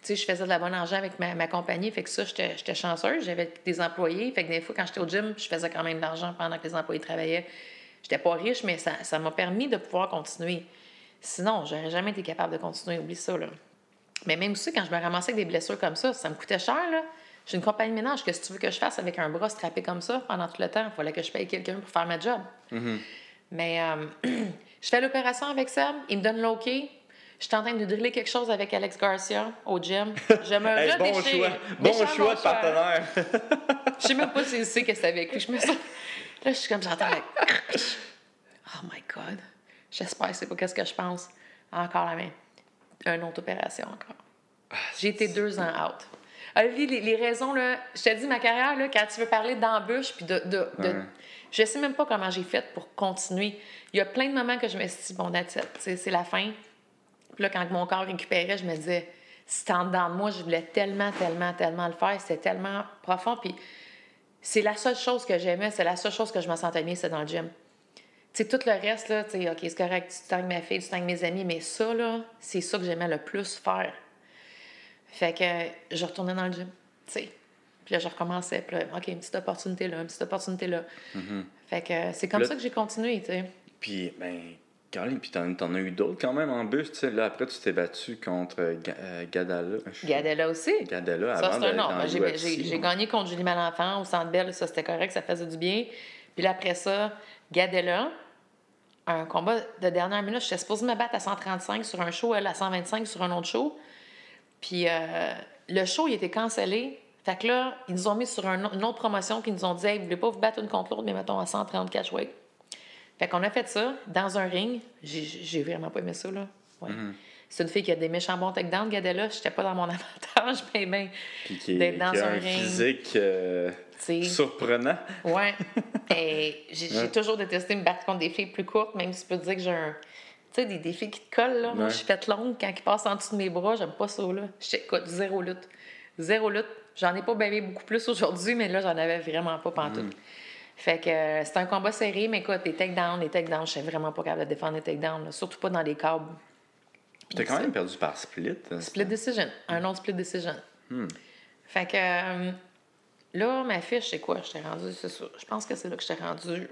S2: tu sais, je faisais de la bonne argent avec ma, ma compagnie, fait que ça, j'étais j'étais chanceuse. J'avais des employés, fait que des fois, quand j'étais au gym, je faisais quand même de l'argent pendant que les employés travaillaient. J'étais pas riche, mais ça ça m'a permis de pouvoir continuer. Sinon, j'aurais jamais été capable de continuer, oublie ça, là. Mais même aussi, quand je me ramassais avec des blessures comme ça, ça me coûtait cher, là. J'ai une compagnie de ménage, qu'est-ce que tu veux que je fasse avec un bras strappé comme ça pendant tout le temps? Il fallait que je paye quelqu'un pour faire ma job. Mais euh, je fais l'opération avec Sam, il me donne l'OK. Je suis en train de driller quelque chose avec Alex Garcia au gym. Je me
S3: hey, Bon choix, bon choix de partenaire.
S2: je sais même pas si sait que c'est avec lui. Je me sens... Là, je suis comme, j'entends Oh my God. J'espère que c'est pas qu'est-ce que je pense. Encore la même. Une autre opération encore. J'ai été deux ans out. Olivier, les, les, raisons, là, je te dis, ma carrière, là, quand tu veux parler d'embûche, puis de. de, de Je sais même pas comment j'ai fait pour continuer. Il y a plein de moments que je me suis dit, bon, c'est la fin. Puis là, quand mon corps récupérait, je me disais, c'était en dedans de moi, je voulais tellement, tellement, tellement le faire. C'était tellement profond. Puis c'est la seule chose que j'aimais, c'est la seule chose que je me sentais bien, c'est dans le gym. Sais, tout le reste, là, tu sais, OK, c'est correct, tu tangues ma fille, tu tangues mes amis, mais ça, là, c'est ça que j'aimais le plus faire. Fait que je retournais dans le gym, tu sais. Puis là, je recommençais. Puis là, OK, une petite opportunité là, une petite opportunité là. Mm-hmm. Fait que c'est comme ça que j'ai continué, tu sais.
S3: Puis, ben, Caroline, puis t'en, en as eu d'autres quand même en bus, tu sais. Là, après, tu t'es battu contre euh, euh, Gadala.
S2: Gadala aussi?
S3: Gadala,
S2: avant Ça, c'est un nom. J'ai, j'ai, gagné contre Julie Malenfant au Centre Bell, ça, c'était correct, ça faisait du bien. Puis là, après ça, Gadela, un combat de dernière minute. J'étais supposée me battre à 135 sur un show, elle à 125 sur un autre show. Puis euh, le show, il était cancellé. Fait que là, ils nous ont mis sur une autre promotion, qui nous ont dit Hey, vous voulez pas vous battre une contre l'autre, mais mettons à 130 catchweight. Fait qu'on a fait ça dans un ring. J'ai vraiment pas aimé ça, là. Ouais. Mm-hmm. C'est une fille qui a des méchants bons takedowns, là. J'étais pas dans mon avantage, mais ben, d'être dans un, ring.
S3: physique euh, surprenant.
S2: Ouais. Et j'ai toujours détesté me battre contre des filles plus courtes, même si tu peux dire que j'ai un. Tu sais, des, filles qui te collent, là. Moi, je suis faite longue. Quand ils passent en dessous de mes bras, j'aime pas ça, là. Écoute, zéro lutte. Zéro lutte. J'en ai pas bavé beaucoup plus aujourd'hui, mais là, j'en avais vraiment pas pantoute. Mm. Fait que euh, c'est un combat serré, mais écoute, les takedowns, les takedowns, je suis vraiment pas capable de défendre les takedowns, surtout pas dans les câbles.
S3: Tu as quand même perdu par split.
S2: Hein, split decision. Un autre split decision. Hmm. Fait que euh, là, ma fiche, c'est quoi? Je t'ai rendu, c'est ça. Je pense que c'est là que je t'ai rendu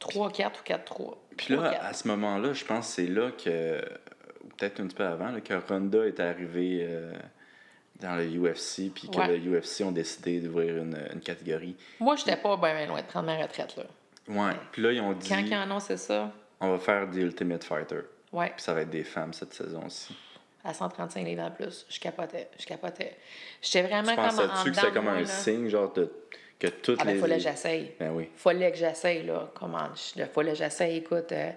S2: 3-4 ou 4-3.
S3: Puis là, à ce moment-là, je pense que c'est là que, peut-être un petit peu avant, que Ronda est arrivé euh, dans le UFC, puis que le UFC ont décidé d'ouvrir une, une, catégorie.
S2: Moi, je n'étais pas bien loin de prendre ma retraite. Là.
S3: Ouais. Puis là, ils ont dit.
S2: Quand ils ont annoncé ça.
S3: On va faire des Ultimate Fighter.
S2: Ouais.
S3: Puis ça va être des femmes cette saison aussi.
S2: À 135 livres en plus. Je capotais. Je capotais. J'étais vraiment
S3: tu
S2: comme
S3: en tu que c'était comme un signe, genre, de, que toutes
S2: ah, ben,
S3: les...
S2: fallait que j'essaye.
S3: Ben oui.
S2: Fallait que j'essaye, là. Comment? Il fallait que j'essaye. Écoute, euh,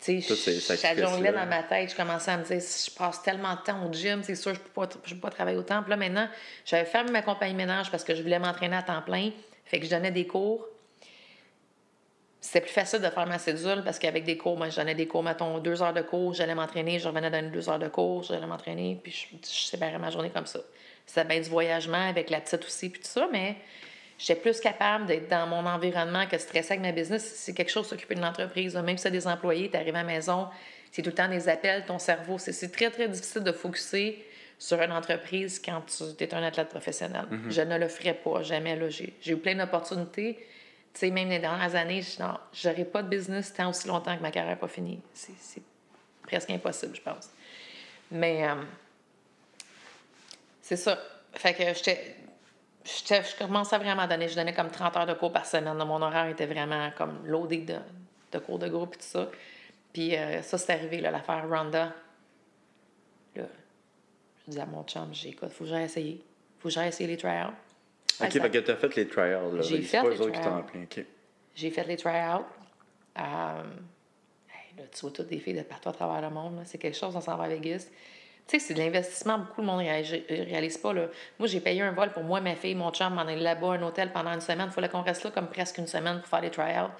S2: tu sais, je jonglais dans ma tête. Je commençais à me dire, si je passe tellement de temps au gym, c'est sûr, je ne peux, peux, pas travailler autant. Puis là, maintenant, j'avais fermé ma compagnie ménage parce que je voulais m'entraîner à temps plein. Fait que je donnais des cours c'était plus facile de faire ma cédule parce qu'avec des cours, moi, je donnais des cours, mettons, deux heures de cours, j'allais m'entraîner, je revenais donner deux heures de cours, j'allais m'entraîner, puis je, je, séparais ma journée comme ça. C'était bien du voyagement avec la petite aussi, puis tout ça, mais j'étais plus capable d'être dans mon environnement que de stresser avec ma business. C'est quelque chose s'occuper de l'entreprise. Même si tu as des employés, tu arrives à la maison, c'est tout le temps des appels, ton cerveau. C'est très, très difficile de focuser sur une entreprise quand tu es un athlète professionnel. Mm-hmm. Je ne le ferais pas, jamais. J'ai eu plein d'opportunités tu sais, même les dernières années, je n'aurais pas de business tant aussi longtemps que ma carrière n'est pas finie. C'est presque impossible, je pense. Mais euh, c'est ça. Fait que j'étais. Je commençais vraiment à donner. Je donnais comme 30 heures de cours par semaine. Mon horaire était vraiment comme loadé de, de cours de groupe et tout ça. Puis euh, ça, c'est arrivé, l'affaire Ronda. Là, je dis à mon chum, j'ai écoute, faut que j'aille essayer. Faut que j'aille essayer les trials.
S3: OK, fait que tu as fait les trials. Là.
S2: J'ai fait, les.
S3: Okay.
S2: J'ai fait les trials. Euh, là, tu vois toutes des filles de partout à travers le monde. C'est quelque chose, on s'en va à Vegas. Tu sais, c'est de l'investissement, beaucoup de monde ne réalise pas. Là. Moi, j'ai payé un vol pour moi, ma fille, mon chum, m'en est là-bas, un hôtel pendant une semaine. Il fallait qu'on reste là comme presque une semaine pour faire les trials.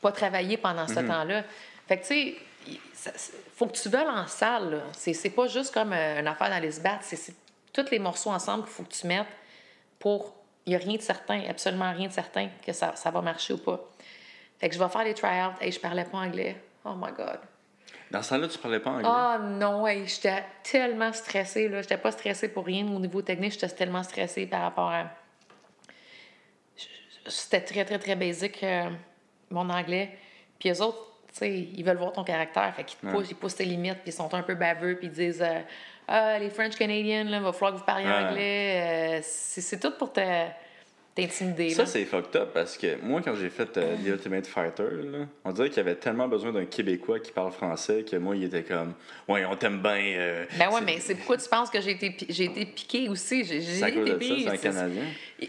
S2: Pas travailler pendant ce mhm. temps-là. Fait que, tu sais, faut que tu veuilles en salle. C'est pas juste comme euh, une affaire dans les battre. C'est tous les morceaux ensemble qu'il faut que tu mettes pour. Il n'y a rien de certain, absolument rien de certain que ça, ça va marcher ou pas. Fait que je vais faire les tryouts. et je parlais pas anglais. Oh my God.
S3: Dans ce temps-là, tu parlais pas anglais?
S2: Ah non, hey, j'étais tellement stressée. Je n'étais pas stressée pour rien au niveau technique. J'étais tellement stressée par rapport à. C'était très, très, très basique, euh, mon anglais. Puis eux autres, tu sais, ils veulent voir ton caractère. Fait qu'ils te poussent, ils poussent tes limites, puis ils sont un peu baveux, puis ils disent. Euh, ah, les French Canadians, il va falloir que vous parliez anglais. Euh, c'est tout pour t'intimider.
S3: Ça, c'est fucked up parce que moi, quand j'ai fait euh, The Ultimate Fighter, là, on dirait qu'il y avait tellement besoin d'un Québécois qui parle français que moi, il était comme Ouais, on t'aime bien. euh,
S2: Ben ouais, mais c'est pourquoi tu penses que j'ai été, j'ai été piquée aussi? J'ai,
S3: C'est c'est un Canadien.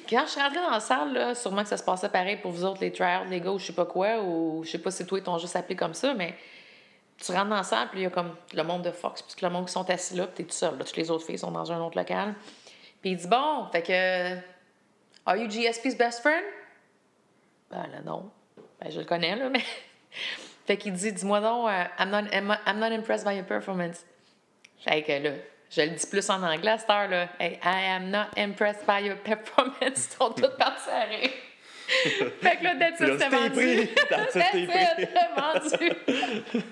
S2: Quand je suis rentrée dans la salle, là, sûrement que ça se passait pareil pour vous autres, les tryouts, les gars, ou je sais pas quoi, ou je sais pas si toi, ils t'ont juste appelé comme ça, mais tu rentres dans la salle, puis il y a comme le monde de Fox, puis le monde qui sont assis là, puis t'es tout seul. Là, toutes les autres filles sont dans un autre local. Puis il dit Bon, fait que. Are you GSP's best friend? Ben là, non. Ben, je le connais, là, mais. fait qu'il dit Dis-moi donc, euh, I'm, not, I'm, not impressed by your performance. Fait que là, je le dis plus en anglais à cette heure, là. Hey, I am not impressed by your performance. Ils sont toutes partis à rire. fait que là, that's it,
S3: Là,
S2: c'est
S3: t'es
S2: vendu.
S3: pris. That's
S2: That's
S3: it,
S2: it,
S3: t'es
S2: c'est vendu.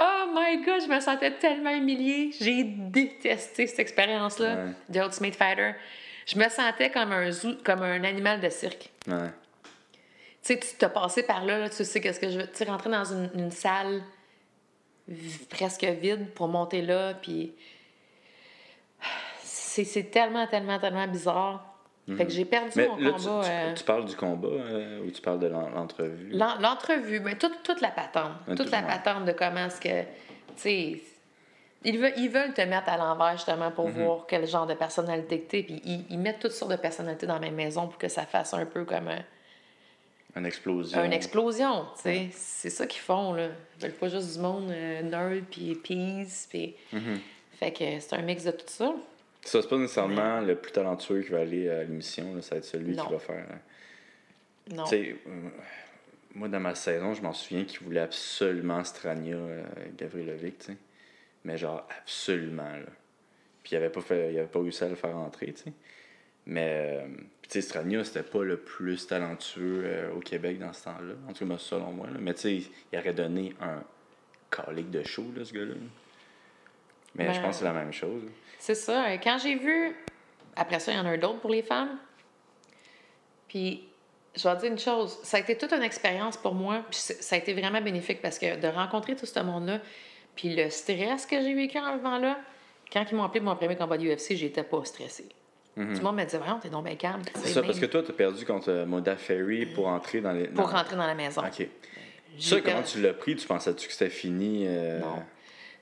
S2: oh my God, je me sentais tellement humiliée. J'ai détesté cette expérience-là
S3: Ouais.
S2: de Ultimate Fighter. Je me sentais comme un, zoo, comme un animal de cirque.
S3: Ouais.
S2: Tu sais, tu t'as passé par là, là, tu sais qu'est-ce que je veux. Tu rentrer dans une, une salle presque vide pour monter là, puis c'est tellement, tellement, tellement bizarre. Fait que j'ai perdu
S3: Mais
S2: mon
S3: là,
S2: combat.
S3: tu-
S2: euh,
S3: tu parles du combat euh, ou tu parles de l'en- l'entrevue?
S2: l'en- L'entrevue, ben, toute, toute la patente. Toute
S3: tout-
S2: la patente de comment est-ce que. Tu. Ils veulent, ils veulent te mettre à l'envers justement pour voir quel genre de personnalité que t'es. Puis ils, ils mettent toutes sortes de personnalités dans la même maison pour que ça fasse un peu comme un-
S3: Une explosion.
S2: une explosion. tu sais. C'est ça qu'ils font. Là. Ils veulent pas juste du monde euh, nerd puis peace. Puis...
S3: Mm-hmm.
S2: Fait que c'est un mix de tout ça.
S3: Ça, c'est pas nécessairement le plus talentueux qui va aller à l'émission, là, ça va être celui
S2: Non.
S3: qui va faire. hein.
S2: Non.
S3: Tu sais, euh, moi, dans ma saison, je m'en souviens qu'il voulait absolument Strania euh, Gavrilovic, tu sais. Mais genre, absolument, là. Puis il avait pas, fait, il avait pas réussi à le faire entrer, tu sais. Mais, euh, tu sais, Strania, c'était pas le plus talentueux euh, au Québec dans ce temps-là. En tout cas, selon moi, là. Mais tu sais, il aurait donné un calique de show, là, ce gars-là. Mais
S2: Ben,
S3: je pense que c'est la même chose.
S2: C'est ça. Quand j'ai vu. Après ça, il y en a un d'autre pour les femmes. Puis, je vais te dire une chose. Ça a été toute une expérience pour moi. Puis, ça a été vraiment bénéfique parce que de rencontrer tout ce monde-là, puis le stress que j'ai vécu en vivant là, quand ils m'ont appelé pour mon premier combat de UFC, j'étais pas stressée. Tout le monde me disait, voyons, t'es donc bien calme.
S3: C'est ça,
S2: même
S3: parce que toi, tu as perdu contre euh, Moda Ferry pour entrer dans les.
S2: Pour
S3: dans-
S2: rentrer dans la maison.
S3: OK.
S2: J'ai
S3: Ça, comment tu l'as pris? Tu pensais-tu que c'était fini? euh,
S2: Non.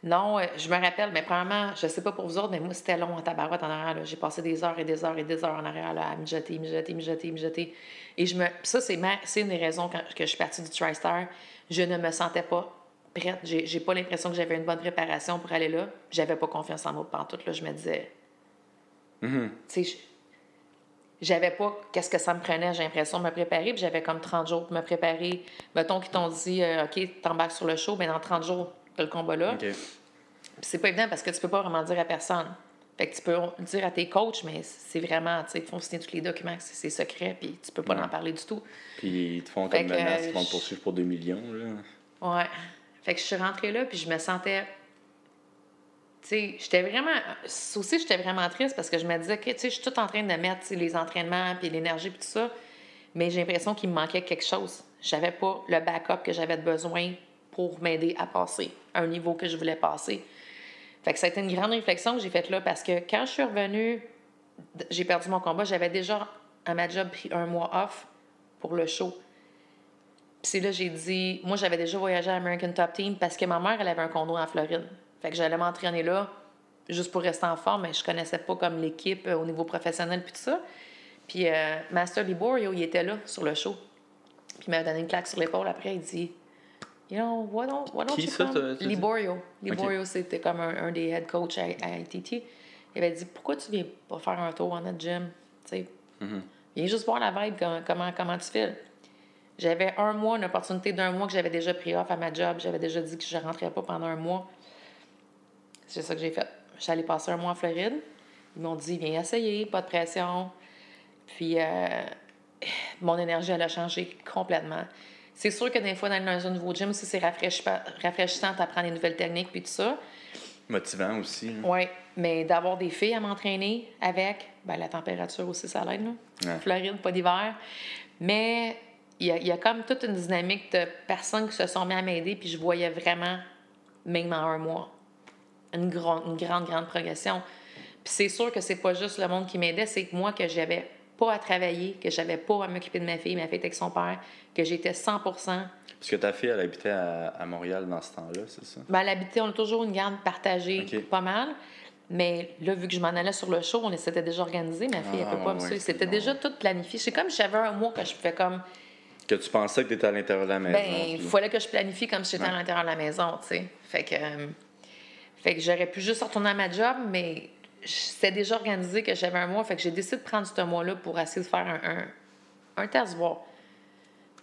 S2: Non, euh, je me rappelle, mais premièrement, je sais pas pour vous autres, mais moi, c'était long en tabarouette en arrière. J'ai passé des heures et des heures et des heures en arrière là, à me jeter, me jeter, me jeter, me jeter. Et je me... ça, c'est, ma... une des raisons quand... que je suis partie du TriStar. Je ne me sentais pas prête. J'ai, pas l'impression que j'avais une bonne préparation pour aller là. J'avais pas confiance en moi pantoute. Là. Je me disais...
S3: Mhm.
S2: Tu sais, je- j'avais pas qu'est-ce que ça me prenait, j'ai l'impression de me préparer, puis j'avais comme 30 jours pour me préparer. Mettons qu'ils t'ont dit, euh, OK, t'embarques sur le show, mais dans 30 jours, le combat là.
S3: OK.
S2: Puis c'est pas évident parce que tu peux pas vraiment dire à personne. Fait que tu peux dire à tes coachs, mais c'est vraiment, tu sais, ils font signer tous les documents, c'est secret, puis tu peux pas
S3: Ouais.
S2: en parler du tout.
S3: Puis ils te font
S2: Fait
S3: comme menace,
S2: euh,
S3: ils vont te poursuivre pour 2 millions. Là.
S2: Ouais. Fait que je suis rentrée là, puis je me sentais. Tu sais, j'étais vraiment. ça aussi, j'étais vraiment triste parce que je me disais que, tu sais, je suis toute en train de mettre les entraînements, puis l'énergie, puis tout ça. Mais j'ai l'impression qu'il me manquait quelque chose. J'avais pas le backup que j'avais besoin pour m'aider à passer un niveau que je voulais passer. Fait que ça a été une grande réflexion que j'ai faite là parce que quand je suis revenue, j'ai perdu mon combat, j'avais déjà à ma job pris un mois off pour le show. Puis c'est là j'ai dit, moi j'avais déjà voyagé à American Top Team parce que ma mère elle avait un condo en Floride. Fait que j'allais m'entraîner là juste pour rester en forme, mais je connaissais pas comme l'équipe euh, au niveau professionnel puis tout ça. Puis euh, Master Liborio, il était là sur le show. Puis il m'a donné une claque sur l'épaule après, il dit You know, why don't, why don't
S3: Qui
S2: you
S3: ça,
S2: come? Liborio. Liborio, c'était comme un, un des head coach à, à ITT. Il avait dit Pourquoi tu viens pas faire un tour dans notre gym? Tu sais, Viens juste voir la vibe, comment, comment, comment tu files. J'avais un mois, une opportunité d'un mois que j'avais déjà pris off à ma job. J'avais déjà dit que je ne rentrais pas pendant un mois. C'est ça que j'ai fait. Je suis allée passer un mois en Floride. Ils m'ont dit, viens essayer, pas de pression. Puis, euh, mon énergie, elle a changé complètement. C'est sûr que des fois, d'aller dans un nouveau gym, aussi, c'est rafraîchissant, d'apprendre des nouvelles techniques, puis tout ça.
S3: Motivant aussi. là.
S2: Oui, mais d'avoir des filles à m'entraîner avec, ben, la température aussi, ça l'aide.
S3: Ouais.
S2: Floride, pas d'hiver. Mais il y, a, il y a comme toute une dynamique de personnes qui se sont mis à m'aider, puis je voyais vraiment, même en un mois, une, grande une grande, grande progression. Puis c'est sûr que c'est pas juste le monde qui m'aidait, c'est que moi que j'avais pas à travailler, que j'avais pas à m'occuper de ma fille, ma fille était avec son père, que j'étais 100
S3: Parce que ta fille, elle habitait à, Montréal dans ce temps-là, c'est ça?
S2: Ben, elle habitait, on a toujours une garde partagée, pas mal. Mais là, vu que je m'en allais sur le show, on s'était déjà organisé. Ma fille, elle peut ah, pas me C'était déjà tout planifié. C'est comme si j'avais un mois que je fais comme.
S3: Que tu pensais que tu étais à l'intérieur de la maison.
S2: Ben, il fallait que je planifie comme si j'étais à l'intérieur de la maison, tu sais. Fait que. Euh, fait que j'aurais pu juste retourner à ma job, mais c'était déjà organisé que j'avais un mois. Fait que j'ai décidé de prendre ce mois-là pour essayer de faire un, un, un test, voir.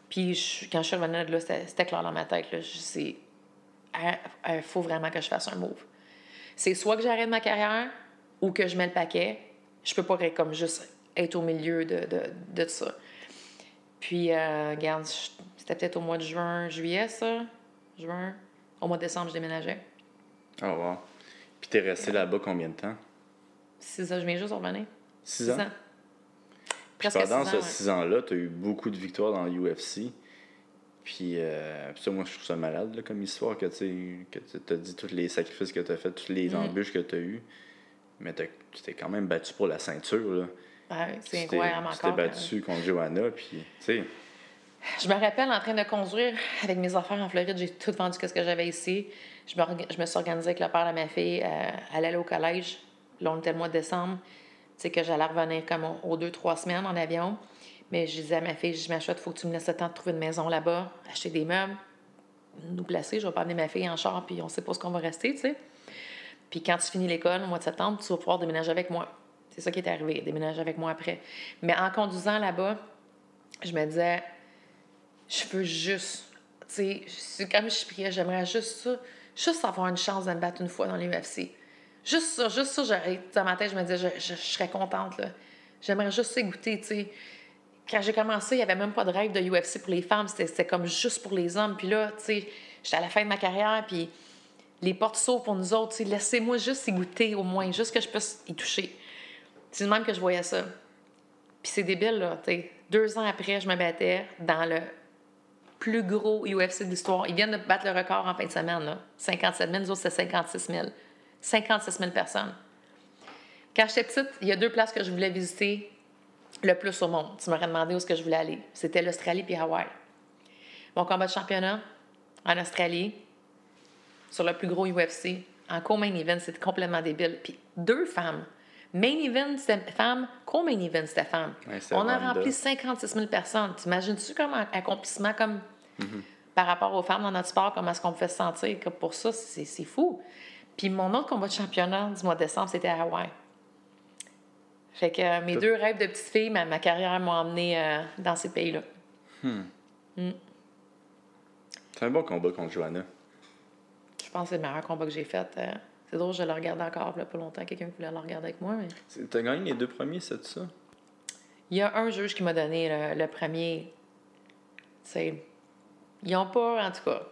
S2: Puis quand je suis revenue de là, c'était clair dans ma tête. Là. Il faut vraiment que je fasse un move. C'est soit que j'arrête ma carrière ou que je mets le paquet. Je peux pas comme juste être au milieu de, de, de ça. Puis, euh, regarde, c'était peut-être au mois de juin, juillet, ça. Juin. Au mois de décembre, je déménageais.
S3: Oh, wow. Puis, t'es resté là-bas combien de temps?
S2: Six ans. Je viens juste revenir.
S3: Six, ans? Presque pendant ces six ans-là, tu as eu beaucoup de victoires dans l'UFC. Puis, euh, ça, moi, je trouve ça malade comme histoire que tu as dit tous les sacrifices que tu as fait, toutes les mm. embûches que tu as eues. Mais tu t'es quand même battu pour la ceinture. Là.
S2: Ouais, c'est incroyable encore. Tu t'es
S3: battu contre Johanna, puis tu sais.
S2: Je me rappelle en train de conduire avec mes affaires en Floride, j'ai tout vendu ce que j'avais ici. Je me, je me suis organisée avec le père de ma fille. Euh, elle allait au collège. Là, on était le mois de décembre. Sais, que j'allais revenir comme aux deux, trois semaines en avion. Mais je disais à ma fille, je m'achète, il faut que tu me laisses le temps de trouver une maison là-bas, acheter des meubles, nous placer. Je vais pas amener ma fille en char, puis on sait pas ce qu'on va rester, tu sais. Puis quand tu finis l'école, au mois de septembre, tu vas pouvoir déménager avec moi. C'est ça qui est arrivé, déménager avec moi après. Mais en conduisant là-bas, je me disais, je veux juste, tu sais, c'est comme je priais, j'aimerais juste ça, juste avoir une chance de me battre une fois dans l'UFC. Juste ça, juste ça, j'arrête. Dans ma tête, je me disais, je, serais contente, là. J'aimerais juste goûter, tu sais quand j'ai commencé, il n'y avait même pas de rêve de UFC pour les femmes. C'était comme juste pour les hommes. Puis là, tu sais, j'étais à la fin de ma carrière, puis les portes s'ouvrent pour nous autres. Laissez-moi juste y au moins, juste que je puisse y toucher. C'est même que je voyais ça. Puis c'est débile, là. Deux ans après, je me battais dans le plus gros UFC de l'histoire. Ils viennent de battre le record en fin de semaine, là. 57 000, nous autres, c'est 56 000. 56 000 personnes. Quand j'étais petite, il y a deux places que je voulais visiter le plus au monde. Tu m'aurais demandé où est-ce que je voulais aller. C'était l'Australie puis Hawaï. Mon combat de championnat en Australie, sur le plus gros UFC, en co-main event, c'était complètement débile. Puis deux femmes. Main event, c'était femme. Co-main event, c'était femme. On a rempli 56 000 personnes. T'imagines-tu comme un accomplissement comme mm-hmm. par rapport aux femmes dans notre sport, comment est-ce qu'on peut se sentir? Que pour ça, c'est fou. Puis mon autre combat de championnat du mois de décembre, c'était à Hawaï. Fait que euh, mes deux rêves de petite fille, ma, ma carrière m'a emmené euh, dans ces pays-là. Hmm.
S3: Hmm. C'est un bon combat contre Johanna.
S2: Je pense que c'est le meilleur combat que j'ai fait. Euh. c'est drôle, je le regarde encore là, pas longtemps. Quelqu'un voulait le regarder avec moi. Mais...
S3: T'as gagné les deux premiers, c'est ça?
S2: Il y a un juge qui m'a donné le, premier. C'est. Ils ont pas, en tout cas.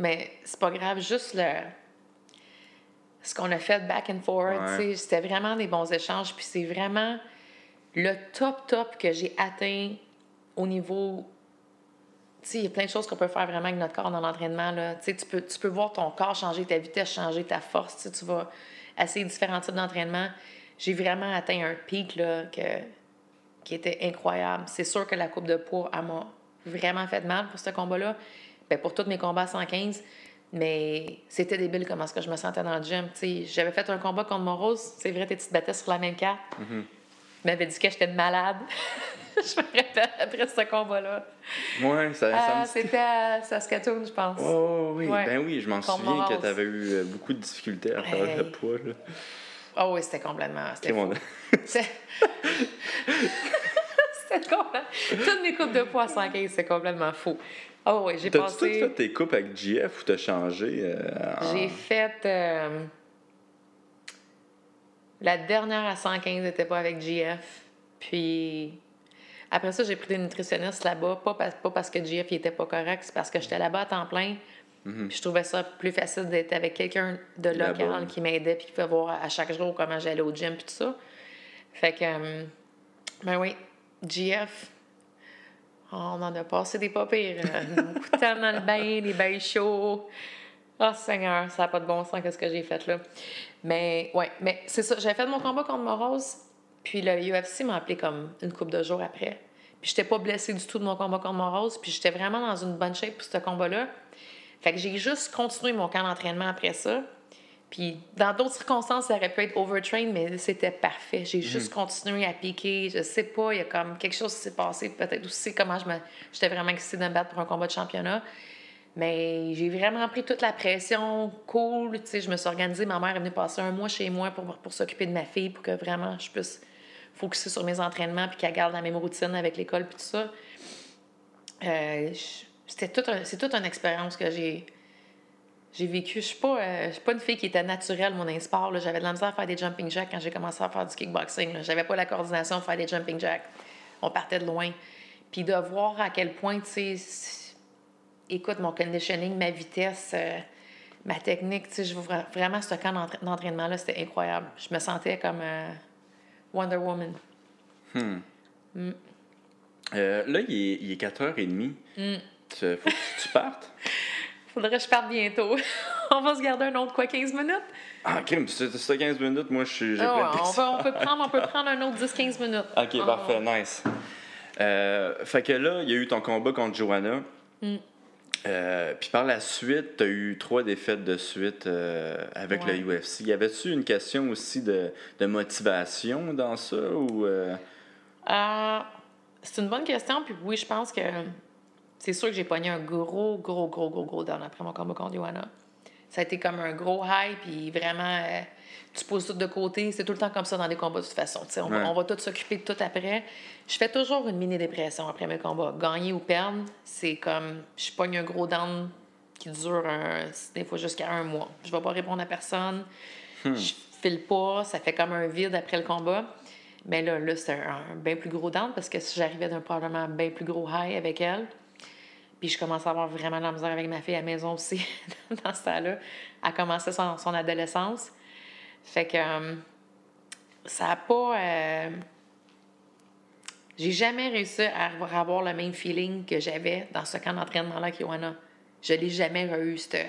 S2: Mais c'est pas grave, juste le ce qu'on a fait back and forth. C'était vraiment des bons échanges. Puis c'est vraiment le top, top que j'ai atteint au niveau. Il y a plein de choses qu'on peut faire vraiment avec notre corps dans l'entraînement. Tu peux, tu peux voir ton corps changer, ta vitesse changer, ta force. Tu vas essayer différents types d'entraînement. J'ai vraiment atteint un pic là, que, qui était incroyable. C'est sûr que la coupe de poids, m'a vraiment fait mal pour ce combat-là. Ben, pour tous mes combats à 115, mais c'était débile comment ce que je me sentais dans le gym. J'avais fait un combat contre Morose. C'est vrai, tu te battais sur la même carte. Mm Il m'avait dit que j'étais malade. je me rappelle après ce combat-là.
S3: Oui, ça,
S2: ça C'était à Saskatoon, je pense.
S3: Oh, oui, ben oui, je m'en souviens que tu avais eu euh, beaucoup de difficultés à faire le poids. Là.
S2: Oh oui, c'était complètement. C'était complètement. Toutes mes coupes de poids à 115, c'est complètement fou. Oh oui, j'ai passé...
S3: T'as-tu fait tes coupes avec GF ou t'as changé? Euh,
S2: j'ai fait... Euh, la dernière à 115 n'était pas avec GF. Puis après ça, j'ai pris des nutritionnistes là-bas, pas, pas parce que GF n'était pas correct, c'est parce que j'étais là-bas à temps plein. Puis je trouvais ça plus facile d'être avec quelqu'un de local qui m'aidait puis qui pouvait voir à chaque jour comment j'allais au gym puis tout ça. Fait que, euh, ben oui, GF, on en a passé des pas pires. Beaucoup de temps dans le bain, des bains chauds. Oh Seigneur, ça n'a pas de bon sens qu'est-ce que j'ai fait là. Mais ouais, mais c'est ça. J'avais fait mon combat contre Morose. Puis le UFC m'a appelé comme une couple de jours après. Puis j'étais pas blessée du tout de mon combat contre Morose. Puis j'étais vraiment dans une bonne shape pour ce combat-là. Fait que j'ai juste continué mon camp d'entraînement après ça. Puis dans d'autres circonstances, ça aurait pu être overtrained, mais c'était parfait. J'ai juste continué à piquer. Je sais pas, il y a comme quelque chose qui s'est passé. Peut-être aussi comment je me... j'étais vraiment excitée de me battre pour un combat de championnat. Mais j'ai vraiment pris toute la pression, cool. Tu sais, je me suis organisée. Ma mère est venue passer un mois chez moi pour, pour s'occuper de ma fille, pour que vraiment je puisse focuser sur mes entraînements, puis qu'elle garde la même routine avec l'école, puis tout ça. Euh, c'était tout c'est toute une expérience que j'ai j'ai vécu. Je suis pas, euh, suis pas une fille qui était naturelle, mon sport. J'avais de la misère à faire des jumping jacks quand j'ai commencé à faire du kickboxing. J'avais pas la coordination pour faire des jumping jacks. On partait de loin. Puis de voir à quel point, tu sais, écoute, mon conditioning, ma vitesse, euh, ma technique, tu sais, vraiment, ce camp d'entraînement-là, c'était incroyable. Je me sentais comme euh, Wonder Woman.
S3: Hmm. Mm. Là, il est, 4h30. Mm. faut que tu partes?
S2: Faudrait que je parte bientôt. on va se garder un autre, quoi, 15 minutes?
S3: Ah, crime, c'est 15 minutes, moi, je suis. j'ai
S2: ah on, peut, on, peut prendre, on peut prendre un autre 10-15 minutes.
S3: OK, parfait, ah. nice. fait que là, il y a eu ton combat contre Joanna. Mm. Euh, puis par la suite, tu as eu trois défaites de suite euh, avec le UFC. Y avait-tu une question aussi de, motivation dans ça ou
S2: euh? C'est une bonne question. Puis oui, je pense que c'est sûr que j'ai pogné un gros, gros, gros, gros, gros down après mon combat contre Johanna. Ça a été comme un gros hype, puis vraiment, tu poses tout de côté. C'est tout le temps comme ça dans les combats de toute façon. On, on, va tous s'occuper de tout après. Je fais toujours une mini-dépression après mes combats. Gagner ou perdre, c'est comme je pogne un gros down qui dure des fois jusqu'à un mois. Je vais pas répondre à personne. Hmm. Je file pas. Ça fait comme un vide après le combat. Mais là, là c'est un, bien plus gros down parce que si j'arrivais d'un probablement bien plus gros high avec elle, puis je commençais à avoir vraiment la misère avec ma fille à la maison aussi dans ce temps-là. Elle commençait son, son adolescence. Fait que euh, ça n'a pas. Euh, j'ai jamais réussi à avoir le même feeling que j'avais dans ce camp d'entraînement-là avec Johanna. Je l'ai jamais eu, cette.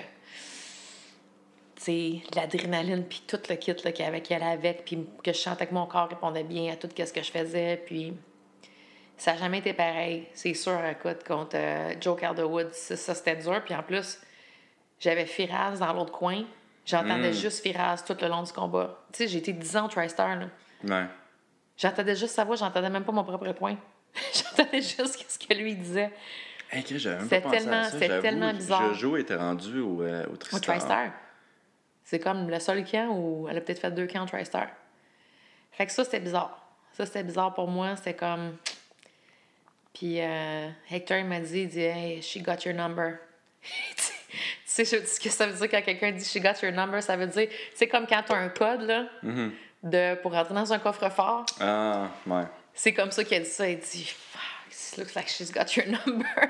S2: l'adrénaline, puis tout le kit avait qu'elle avec, puis que je sentais que mon corps répondait bien à tout ce que je faisais, puis ça n'a jamais été pareil. C'est sûr, écoute, contre euh, Joe Calderwood, ça, c'était dur, puis en plus, j'avais Firaz dans l'autre coin, j'entendais mm. juste Firaz tout le long du combat. Tu sais, j'ai été 10 ans au TriStar, là.
S3: Ouais.
S2: J'entendais juste sa voix, j'entendais même pas mon propre point. j'entendais juste ce que lui disait.
S3: Hey, C'était tellement,
S2: c'est tellement bizarre.
S3: Jojo était rendu au, euh, au
S2: TriStar. Au TriStar. C'est comme le seul camp où elle a peut-être fait deux camps au TriStar. Fait que ça, c'était bizarre. Ça, c'était bizarre pour moi. C'était comme. Puis euh, Hector, il m'a dit, il dit, Hey, she got your number. tu sais ce que ça veut dire quand quelqu'un dit she got your number? Ça veut dire, c'est comme quand tu as un code, là. Mm-hmm de, pour rentrer dans un coffre-fort.
S3: Ah, ouais.
S2: C'est comme ça qu'elle dit ça. Elle dit Fuck, it looks like she's got your number.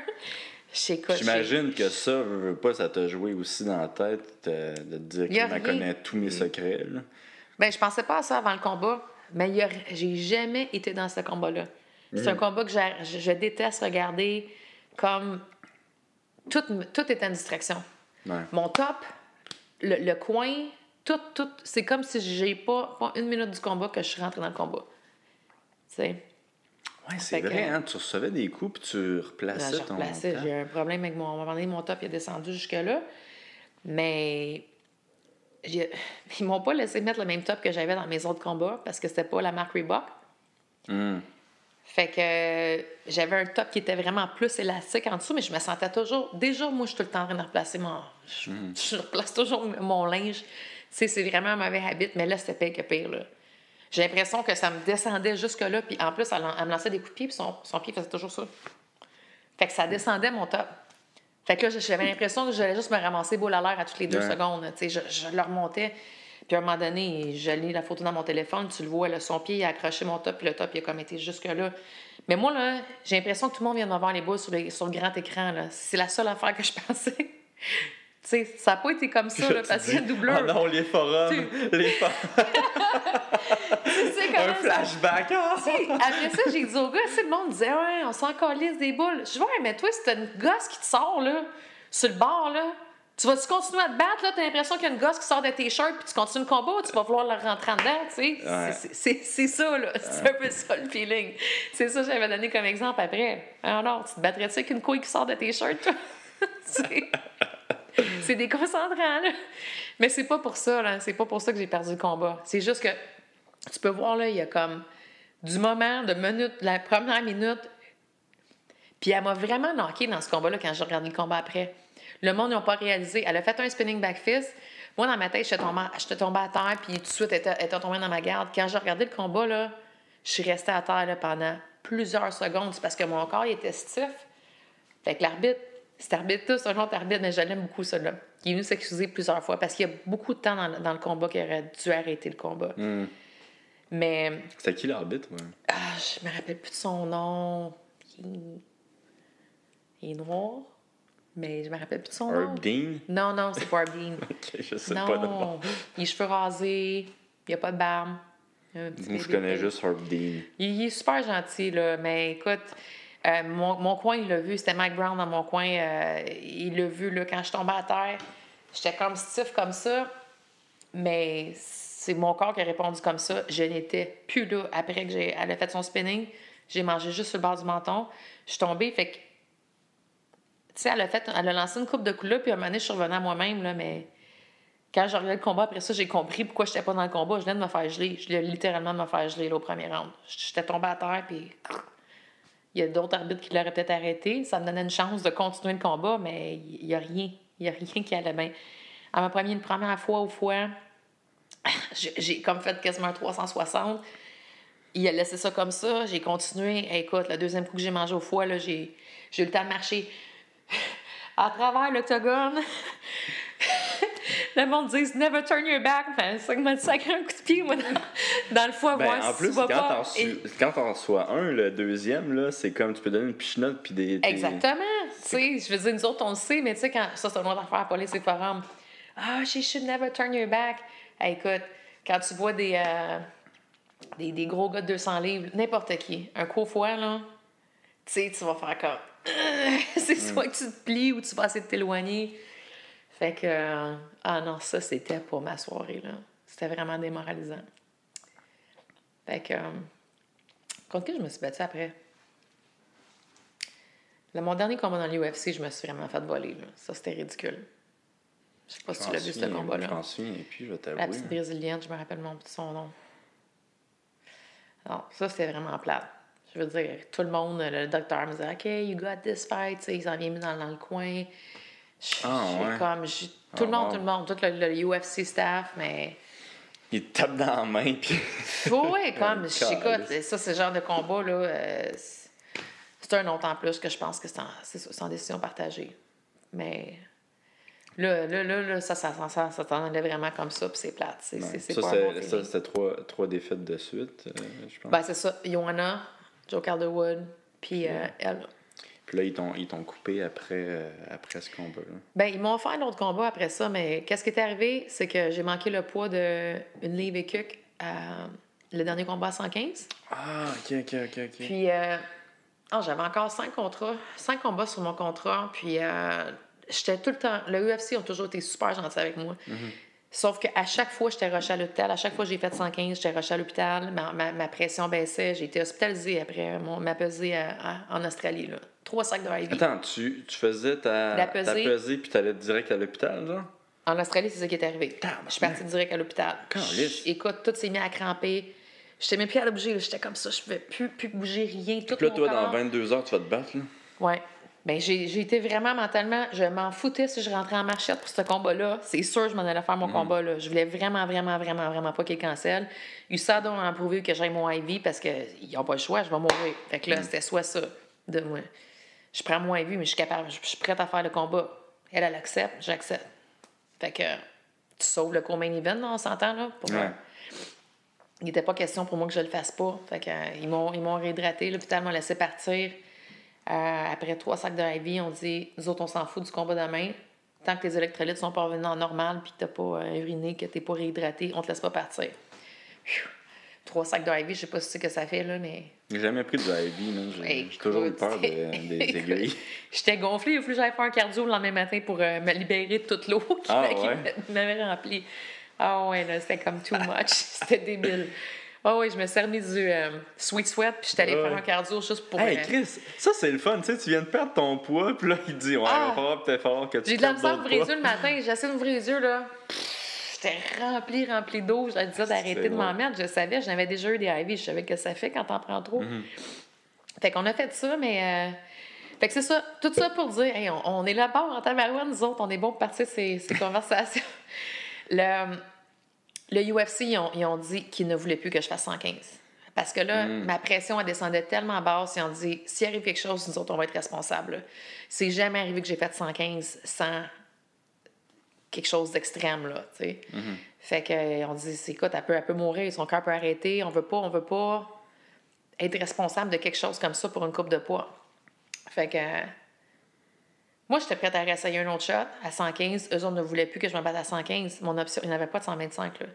S3: J'imagine que ça, veux, pas, ça t'a joué aussi dans la tête de, te dire qu'elle connaît tous mes secrets. Là.
S2: Ben, je pensais pas à ça avant le combat, mais j'ai jamais été dans ce combat-là. C'est un mm. combat que je, je, déteste regarder comme. Tout, tout est en distraction. Mon top, le coin, tout, tout, c'est comme si j'ai pas, pas une minute du combat que je suis rentrée dans le combat. Tu sais?
S3: Oui, c'est vrai, hein, tu recevais des coups puis tu replaçais ton.
S2: Replaçais. J'ai un problème avec mon. À un mon top il est descendu jusque-là. Mais. Ils m'ont pas laissé mettre le même top que j'avais dans mes autres combats parce que c'était pas la marque Reebok. Hmm. Fait que j'avais un top qui était vraiment plus élastique en dessous, mais je me sentais toujours. Déjà, moi, je suis tout le temps en train de replacer mon. Je, hmm. je replace toujours mon linge sais, c'est vraiment un mauvais habit, mais là, c'était pire que pire, là. J'ai l'impression que ça me descendait jusque-là, puis en plus, elle, me lançait des coups de pied, puis son, son pied faisait toujours ça. Fait que ça descendait mon top. Fait que là, j'avais l'impression que j'allais juste me ramasser boule à l'air à toutes les deux secondes. Tu sais, je, je le remontais. Puis à un moment donné, je lis la photo dans mon téléphone, tu le vois, là, son pied a accroché mon top, puis le top, il a comme été jusque-là. Mais moi, là, j'ai l'impression que tout le monde vient de me voir les boules sur, sur le grand écran. C'est la seule affaire que je pensais sais, ça n'a pas été comme ça, là, parce qu'il y a doubleur.
S3: Ah non, les forums, les forums. Un flashback. Hein?
S2: après ça, j'ai dit au gars, le monde disait, ouais, on s'en calisse des boules. Je vois, mais toi, c'est une gosse qui te sort, là, sur le bord, là. Tu vas-tu continuer à te battre, là? T'as l'impression qu'il y a une gosse qui sort de tes shirts, puis tu continues le combat, ou tu vas vouloir le rentrer en dedans, tu sais? C'est ça, là. C'est un peu ça, le feeling. C'est ça que j'avais donné comme exemple après. Alors, tu te battrais-tu avec une couille qui sort de tes shirts, toi? c'est déconcentrant, là. Mais c'est pas pour ça, là. C'est pas pour ça que j'ai perdu le combat. C'est juste que, tu peux voir, là, il y a comme du moment, de minute, la première minute, puis elle m'a vraiment knocké dans ce combat-là quand j'ai regardé le combat après. Le monde n'a pas réalisé. Elle a fait un spinning back fist. Moi, dans ma tête, j'étais tombée, tombée à terre, puis tout de suite, elle était, tombée dans ma garde. Quand j'ai regardé le combat, là, je suis restée à terre pendant plusieurs secondes. C'est parce que mon corps était stiff. Fait que l'arbitre, cet arbitre-là, c'est un autre arbitre, mais je l'aime beaucoup, celui-là. Il est venu s'excuser plusieurs fois parce qu'il y a beaucoup de temps dans, le combat qui aurait dû arrêter le combat.
S3: Hmm.
S2: Mais.
S3: C'était qui l'arbitre?
S2: Ah, je me rappelle plus de son nom. Il est noir mais je me rappelle plus de son
S3: nom. Dean?
S2: Non, non, c'est pas Herb Dean.
S3: ok, je sais
S2: non,
S3: pas. Non,
S2: il a les cheveux rasés, il a pas de barbe.
S3: Moi, je connais juste Herb Dean.
S2: Il, est super gentil, là, mais écoute, euh, mon, mon, coin, il l'a vu, c'était Mike Brown dans mon coin, euh, il l'a vu, là, quand je tombais à terre, j'étais comme stiff comme ça, mais c'est mon corps qui a répondu comme ça. Je n'étais plus là après que j'ai, elle a fait son spinning. J'ai mangé juste sur le bord du menton. Je suis tombée, fait que elle a, fait, elle a lancé une coupe de coups là, puis à un moment donné, je suis revenue à moi-même, là, mais quand j'ai regardé le combat, après ça, j'ai compris pourquoi je n'étais pas dans le combat. Je venais de me faire geler. Je venais littéralement de me faire geler au premier round. J'étais tombée à terre, puis il y a d'autres arbitres qui l'auraient peut-être arrêté. Ça me donnait une chance de continuer le combat, mais il n'y a rien. Il n'y a rien qui allait bien. À ma première, première fois au foie, j'ai comme fait quasiment un 360. Il a laissé ça comme ça. J'ai continué. Écoute, le deuxième coup que j'ai mangé au foie, j'ai eu le temps de marcher à travers l'octogone. le monde dit Never turn your back. Enfin, ça m'a sacré un coup de pied, moi, dans, le foie.
S3: Ben, en plus, quand t'en reçois un, le deuxième, là, c'est comme tu peux donner une pichenote puis des,
S2: Exactement. Tu sais, je veux dire, nous autres, on le sait, mais tu sais, quand ça, c'est un autre affaire, police et forum. Ah, she should never turn your back. écoute, quand tu vois des, euh, des, des, gros gars de 200 livres, n'importe qui, un coup au foie, là, tu sais, tu vas faire comme c'est soit que tu te plies ou tu vas essayer de t'éloigner. Fait que, euh, ah non, ça, c'était pour ma soirée, là. C'était vraiment démoralisant. Fait que, euh, contre qui je me suis battue après? Le, mon dernier combat dans l'UFC, je me suis vraiment fait voler, là. Ça, c'était ridicule. Je sais pas si tu l'as vu, ce combat-là.
S3: Je m'en souviens, et puis je vais
S2: La petite brésilienne, je me rappelle mon petit son nom. Non, ça, c'était vraiment plate. Je veux dire, tout le monde, le docteur me disait OK, you got this fight, tu sais, ils s'en viennent dans, dans le coin.
S3: Ah, ouais.
S2: comme, tout le ah, monde, tout le monde, tout le, UFC staff, mais.
S3: Il te tape dans la main, puis.
S2: oui, comme, j'écoute, ça, c'est le genre de combat, là. Euh, c'est un autre en plus que je pense que c'est sans décision partagée. Mais. Là, là, là, là ça, ça, ça, ça t'en allait vraiment comme ça, puis c'est plate. C'est, c'est,
S3: ça, ça, c'était trois, trois défaites de suite, euh, je pense.
S2: Ben, c'est ça. Johanna, Joe Calderwood, puis euh, elle.
S3: Puis là, ils t'ont, ils t'ont coupé après, euh, après ce combat-là.
S2: Ben, ils m'ont fait un autre combat après ça, mais qu'est-ce qui est arrivé? C'est que j'ai manqué le poids d'une livre et cuc à le dernier combat à 115.
S3: Ah, OK, OK, OK, OK.
S2: Puis, euh, oh, j'avais encore cinq contrats, cinq combats sur mon contrat, puis j'étais tout le temps... Le UFC ont toujours été super gentils avec moi. Mm-hmm. Sauf qu'à chaque fois, j'étais rushée à l'hôpital. À chaque fois j'ai fait 115, j'étais rushée à l'hôpital. Ma, ma, pression baissait. J'ai été hospitalisée après mon, ma pesée en Australie. Là. Trois sacs de IV.
S3: Attends, tu, tu faisais ta, la pesée, ta pesée puis tu allais direct à l'hôpital, là?
S2: En Australie, c'est ça qui est arrivé. Je suis partie direct à l'hôpital. Écoute, tout s'est mis à cramper. J'étais même plus à bouger. J'étais comme ça. Je ne pouvais plus, plus bouger rien. Tout
S3: puis là, toi, dans 22 heures, tu vas te battre, là?
S2: Ouais. Bien, j'ai été vraiment mentalement, je m'en foutais si je rentrais en marchette pour ce combat-là. C'est sûr, je m'en allais faire mon mm. combat. là. Je voulais vraiment, vraiment, vraiment, vraiment pas qu'il cancelle. USAD a prouvé que j'aille mon IV parce qu'ils n'ont pas le choix, je vais mourir. Fait que là, mm. c'était soit ça. De moi. Je prends mon IV, mais je suis capable, je suis prête à faire le combat. Elle, elle accepte, j'accepte. Fait que tu sauves le co-main event, on s'entend, là? Pour Il n'était pas question pour moi que je le fasse pas. Fait que, euh, ils m'ont réhydraté. L'hôpital m'a laissé partir. Euh, après trois sacs de IV, on dit Nous autres, on s'en fout du combat demain. Tant que tes électrolytes sont pas revenus en normal puis que tu n'as pas euh, uriné, que tu n'es pas réhydraté, on te laisse pas partir. trois sacs d'IV, je sais pas ce que ça fait, là, mais.
S3: J'ai jamais pris de IV, J'ai toujours eu peur des aiguilles.
S2: J'étais gonflée, il fallu que j'aille faire un cardio le lendemain matin pour euh, me libérer de toute l'eau qui ah, m'avait rempli. Ah ouais, là, c'était comme too much. c'était débile. Ah oui, je me suis remis du euh, sweet sweat, puis j'étais allée faire un cardio juste pour.
S3: Hey, Chris, ça c'est le fun, tu sais, tu viens de perdre ton poids, puis là, il te dit, ouais, va ah! falloir peut-être fort que tu
S2: J'ai de la misère d'ouvrir les yeux le matin, j'essaie d'ouvrir les yeux, là. J'étais rempli, rempli d'eau. Je disais d'arrêter de m'en mettre. Je savais, j'avais déjà eu des IV. Je savais que ça fait quand t'en prends trop. Mm-hmm. Fait qu'on a fait ça, mais. Euh, fait que c'est ça. Tout ça pour dire, on, est là-bas en tabarouane, nous autres, on est bon pour partir ces, ces conversations. Le, le UFC, ils ont, dit qu'ils ne voulaient plus que je fasse 115. Parce que là, mm. ma pression, elle descendait tellement basse. Ils ont dit, s'il arrive quelque chose, nous autres, on va être responsables. C'est jamais arrivé que j'ai fait 115 sans quelque chose d'extrême, là, tu sais. Mm-hmm. Fait qu'on dit, c'est écoute, elle peut, elle peut mourir, son cœur peut arrêter, on veut pas, on veut pas être responsable de quelque chose comme ça pour une coupe de poids. Fait que moi, j'étais prête à réessayer un autre shot à 115. Eux autres ne voulaient plus que je me batte à 115. Mon option, il n'y avait pas de 125, là.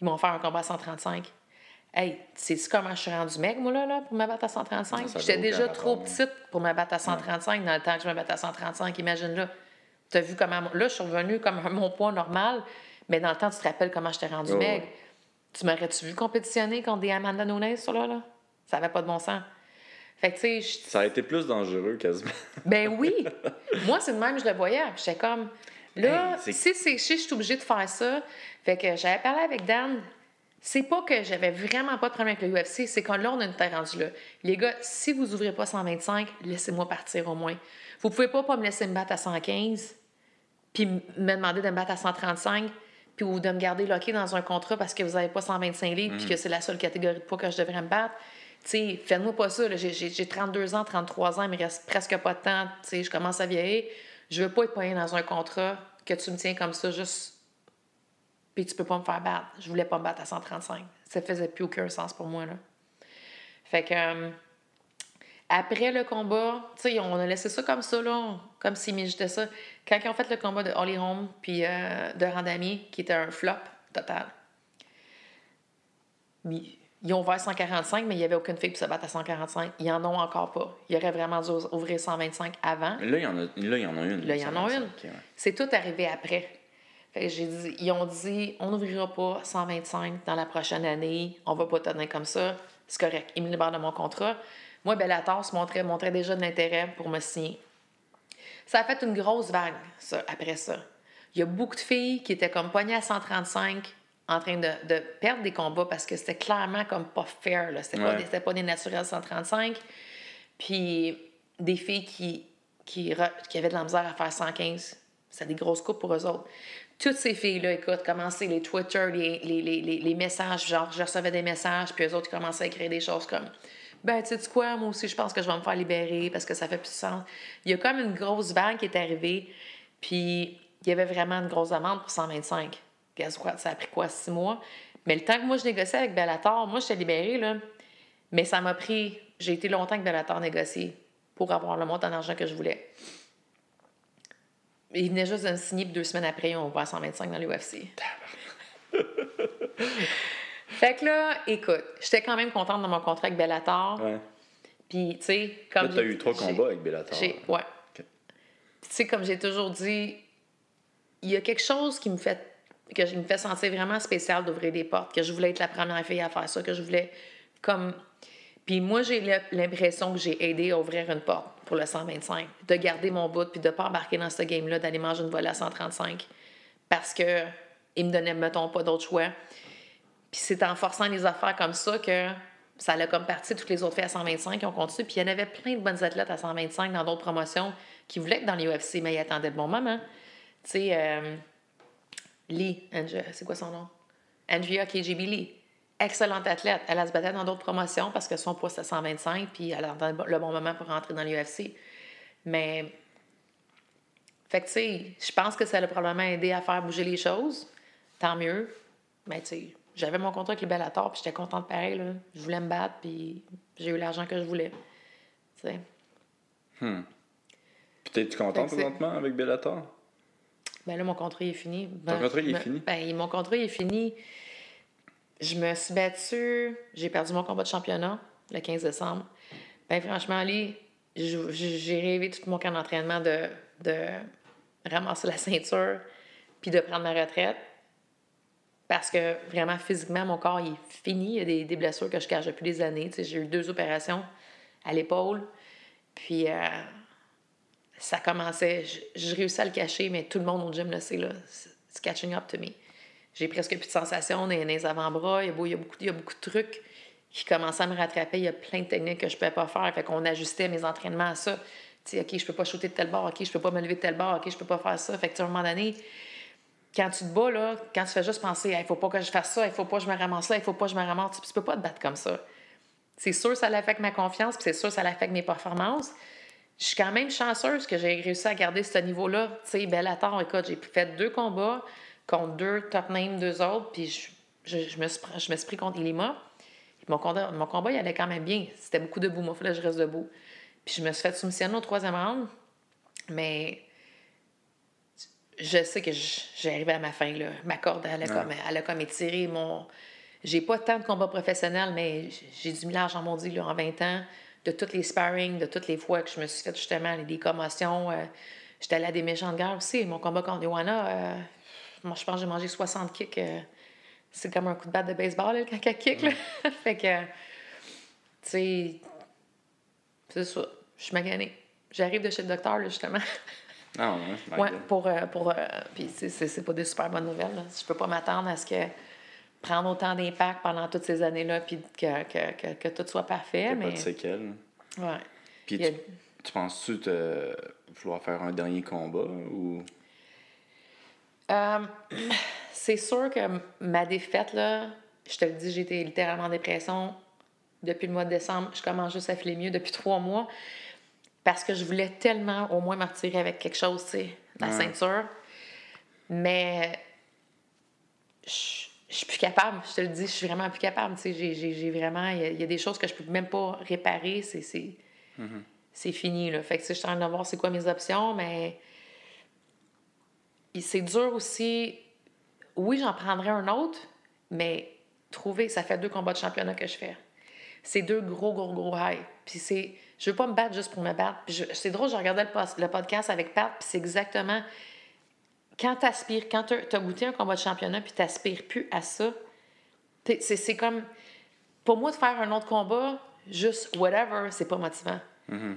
S2: Ils m'ont fait un combat à 135. Hey, sais-tu comment je suis rendue meg, moi, là, là pour me battre à 135? J'étais déjà trop petite pour me battre à 135 dans le temps que je me battais à 135. Imagine-là. Tu as vu comment. Là, je suis revenue comme mon poids normal, mais dans le temps, tu te rappelles comment je t'ai rendue meg. Tu m'aurais-tu vu compétitionner contre des Amanda Nunes, ça, là? là? Ça n'avait pas de bon sens. Fait que, tu sais.
S3: Ça a été plus dangereux, quasiment.
S2: ben oui! Moi, c'est de même, je le voyais. J'étais comme. Là, si c'est je suis obligée de faire ça. Fait que j'avais parlé avec Dan. C'est pas que j'avais vraiment pas de problème avec le UFC, c'est quand là, on est rendu là. Les gars, si vous ouvrez pas 125, laissez-moi partir au moins. Vous pouvez pas, pas me laisser me battre à 115, puis me demander de me battre à 135, puis ou de me garder locké dans un contrat parce que vous n'avez pas 125 livres, puis mm. que c'est la seule catégorie de poids que je devrais me battre. Sais, faites-moi pas ça. J'ai 32 ans, 33 ans, il me reste presque pas de temps. Tu sais, je commence à vieillir. Je veux pas être poigné dans un contrat que tu me tiens comme ça juste puis tu peux pas me faire battre. Je voulais pas me battre à 135. Ça faisait plus aucun sens pour moi, là. Fait que... Euh, après le combat, tu sais, on a laissé ça comme ça, là, comme si j'étais ça. Quand ils ont fait le combat de Holly Holm puis euh, de Randami, qui était un flop total, ils ont ouvert 145, mais il n'y avait aucune fille pour se battre à 145. Ils en ont encore pas. Il aurait vraiment dû ouvrir 125 avant.
S3: Là, il y en a, là, il y en a une.
S2: Là, il y en a une. C'est tout arrivé après. j'ai dit, ils ont dit, on n'ouvrira pas 125 dans la prochaine année. On va pas tenir comme ça. C'est correct. Ils me libèrent de mon contrat. Moi, Bellator se montrait, montrait déjà de l'intérêt pour me signer. Ça a fait une grosse vague, ça, après ça. Il y a beaucoup de filles qui étaient comme pognées à 135, en train de, de perdre des combats parce que c'était clairement comme pas fair. C'était pas, des, pas des naturels 135. Puis des filles qui, qui, qui, avaient de la misère à faire 115. C'était des grosses coupes pour eux autres. Toutes ces filles-là, écoute, commençaient les Twitter, les, les, les, les, messages, genre, je recevais des messages, puis eux autres, ils commençaient à écrire des choses comme ben, tu sais quoi, moi aussi, je pense que je vais me faire libérer parce que ça fait plus sens. Il y a comme une grosse vague qui est arrivée, puis il y avait vraiment une grosse amende pour 125. Ça a pris quoi, six mois? Mais le temps que moi, je négociais avec Bellator, moi, je suis libérée, là. Mais ça m'a pris... J'ai été longtemps avec Bellator négocier pour avoir le montant d'argent que je voulais. Il venait juste de me signer, puis deux semaines après, on va à 125 dans l'UFC. Fait que là, écoute, j'étais quand même contente de mon contrat avec Bellator. Ouais. Puis, tu sais, comme.
S3: Là, t'as eu trois combats avec Bellator.
S2: Ouais. tu sais, comme j'ai toujours dit, il y a quelque chose qui me fait que je me fait sentir vraiment spécial d'ouvrir des portes, que je voulais être la première fille à faire ça, que je voulais comme puis moi j'ai l'impression que j'ai aidé à ouvrir une porte pour le 125, de garder mon bout puis de pas embarquer dans ce game là d'aller manger une volée à 135 parce que il me donnait mettons pas d'autre choix. Puis c'est en forçant les affaires comme ça que ça a comme parti toutes les autres filles à 125 qui ont continué. Puis il y en avait plein de bonnes athlètes à 125 dans d'autres promotions qui voulaient être dans l'UFC, mais ils attendaient le bon moment. Tu sais, euh, Lee, c'est quoi son nom? Andrea KGB Lee. Excellente athlète. Elle a se battu dans d'autres promotions parce que son poids c'était 125, puis elle attendait le bon moment pour rentrer dans l'UFC. Mais, fait que tu sais, je pense que ça a probablement aidé à faire bouger les choses. Tant mieux. Mais tu sais, j'avais mon contrat avec les Bellator, puis j'étais contente pareil. Là. Je voulais me battre, puis j'ai eu l'argent que je voulais. Tu sais.
S3: Hmm. Puis es-tu contente présentement avec Bellator?
S2: Ben là, mon contrat est fini.
S3: Ben, Ton contrat il est fini?
S2: Ben, mon contrat est fini. je me suis battue, j'ai perdu mon combat de championnat le 15 décembre. Ben franchement, Ali, j'ai rêvé tout mon camp d'entraînement de, de ramasser la ceinture puis de prendre ma retraite. Parce que vraiment, physiquement, mon corps il est fini. Il y a des, des blessures que je cache depuis des années. J'ai eu deux opérations à l'épaule. Puis euh, ça commençait. Je, réussis à le cacher, mais tout le monde au gym le sait. C'est catching up to me. J'ai presque plus de sensations dans les avant-bras. Il, il, y a beaucoup, il y a beaucoup de trucs qui commençaient à me rattraper. Il y a plein de techniques que je ne pouvais pas faire. Fait qu'on ajustait mes entraînements à ça. sais, OK, je peux pas shooter de tel bord. OK, je peux pas me lever de tel bord. OK, je peux pas faire ça. Fait que, à un moment donné, quand tu te bats, là, quand tu fais juste penser, il ne faut pas que je fasse ça, il faut pas que je me ramasse là, il faut pas que je me ramasse, tu peux pas te battre comme ça. C'est sûr ça affecte ma confiance, puis c'est sûr ça affecte mes performances. Je suis quand même chanceuse que j'ai réussi à garder ce niveau-là. Tu sais, Bellator, écoute, j'ai fait deux combats contre deux top name, deux autres, puis je, je, me, suis, je me suis pris contre Ilima. Mon combat, mon combat, il allait quand même bien. C'était beaucoup debout. Moi, il fallait que je reste debout. Puis je me suis fait soumissionner au troisième round, mais je sais que j'arrivais à ma fin. Là. Ma corde, elle a, comme, elle a comme étiré mon. J'ai pas tant de combats professionnels, mais j'ai du millage en mon dit en 20 ans, de toutes les sparring, de toutes les fois que je me suis fait justement des commotions. Euh, j'étais allée à des méchants de guerre aussi. Mon combat contre Johanna, euh, moi, je pense que j'ai mangé 60 kicks. Euh, c'est comme un coup de batte de baseball, là, quand elle kick. Là. fait que, tu sais, c'est ça. Je suis maganée. J'arrive de chez le docteur, là, justement.
S3: Ah
S2: ouais? Ouais, pour. Euh, pour puis c'est pas des super bonnes nouvelles. Je peux pas m'attendre à ce que prendre autant d'impact pendant toutes ces années-là, puis que, que, que, que, tout soit parfait. Mais...
S3: pas de séquelles.
S2: Ouais.
S3: Puis tu, tu penses-tu te vouloir faire un dernier combat ou?
S2: Euh, c'est sûr que ma défaite, là, je te le dis, j'étais littéralement en dépression depuis le mois de décembre. Je commence juste à filer mieux depuis trois mois parce que je voulais tellement au moins me retirer avec quelque chose, tu sais, la ceinture. Mais je, je suis plus capable, je te le dis, je suis vraiment plus capable. Tu sais, j'ai vraiment, il y, a des choses que je peux même pas réparer, c'est mm-hmm. fini, là. Fait que, je suis en train de voir c'est quoi mes options, mais c'est dur aussi. Oui, j'en prendrais un autre, mais trouver, ça fait deux combats de championnat que je fais. C'est deux gros, gros, gros high. Puis c'est je veux pas me battre juste pour me battre. C'est drôle, je regardais le, podcast avec Pat, puis c'est exactement quand tu aspires, quand tu as goûté un combat de championnat, puis tu n'aspires plus à ça, c'est comme. Pour moi, de faire un autre combat, juste whatever, c'est pas motivant.
S3: Mm-hmm.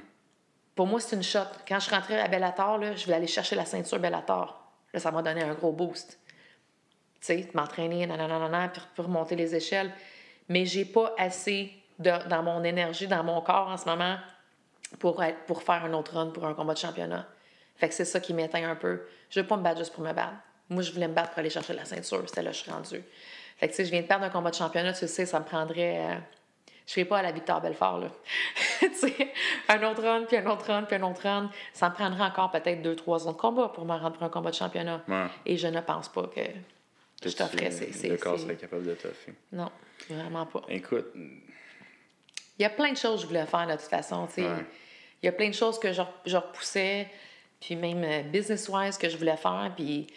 S2: Pour moi, c'est une shot. Quand je rentrais à Bellator, là, je voulais aller chercher la ceinture Bellator. Là, ça m'a donné un gros boost. Tu sais, m'entraîner, nanana, puis remonter les échelles. Mais j'ai pas assez dans mon énergie, dans mon corps en ce moment pour, être, pour faire un autre run pour un combat de championnat. Fait que c'est ça qui m'éteint un peu. Je veux pas me battre juste pour me battre. Moi, je voulais me battre pour aller chercher la ceinture. C'était là que je suis rendue. Fait que, tu sais, je viens de perdre un combat de championnat, tu sais, ça me prendrait. Euh, je serais pas à la Victoire Belfort, là. tu sais, un autre run, puis un autre run, puis un autre run. Ça me prendrait encore peut-être deux, trois ans de combat pour me rendre pour un combat de championnat. Et je ne pense pas que, je t'offrais.
S3: Le corps serait capable de t'offrir?
S2: Non, vraiment pas.
S3: Écoute,
S2: il y a plein de choses que je voulais faire de toute façon. Il y a plein de choses que je, je repoussais, puis même euh, business-wise que je voulais faire. Puis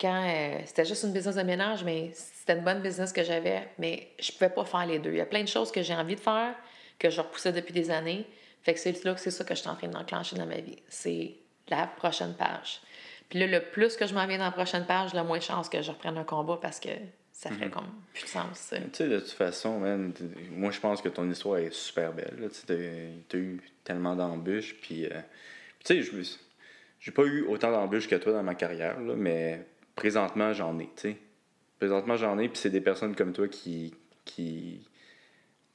S2: quand euh, c'était juste une business de ménage, mais c'était une bonne business que j'avais, mais je pouvais pas faire les deux. Il y a plein de choses que j'ai envie de faire, que je repoussais depuis des années. Fait que c'est là que c'est ça que je suis en train d'enclencher dans ma vie. C'est la prochaine page. Puis là, le plus que je m'en viens dans la prochaine page, le moins de chance que je reprenne un combat parce que ça fait mhm. comme plus de sens. Tu
S3: sais, de toute façon, moi, je pense que ton histoire est super belle. Tu as eu tellement d'embûches. Puis, euh, tu sais, je j'ai pas eu autant d'embûches que toi dans ma carrière, là, mais présentement, j'en ai. sais. Présentement, j'en ai. Puis c'est des personnes comme toi qui, qui,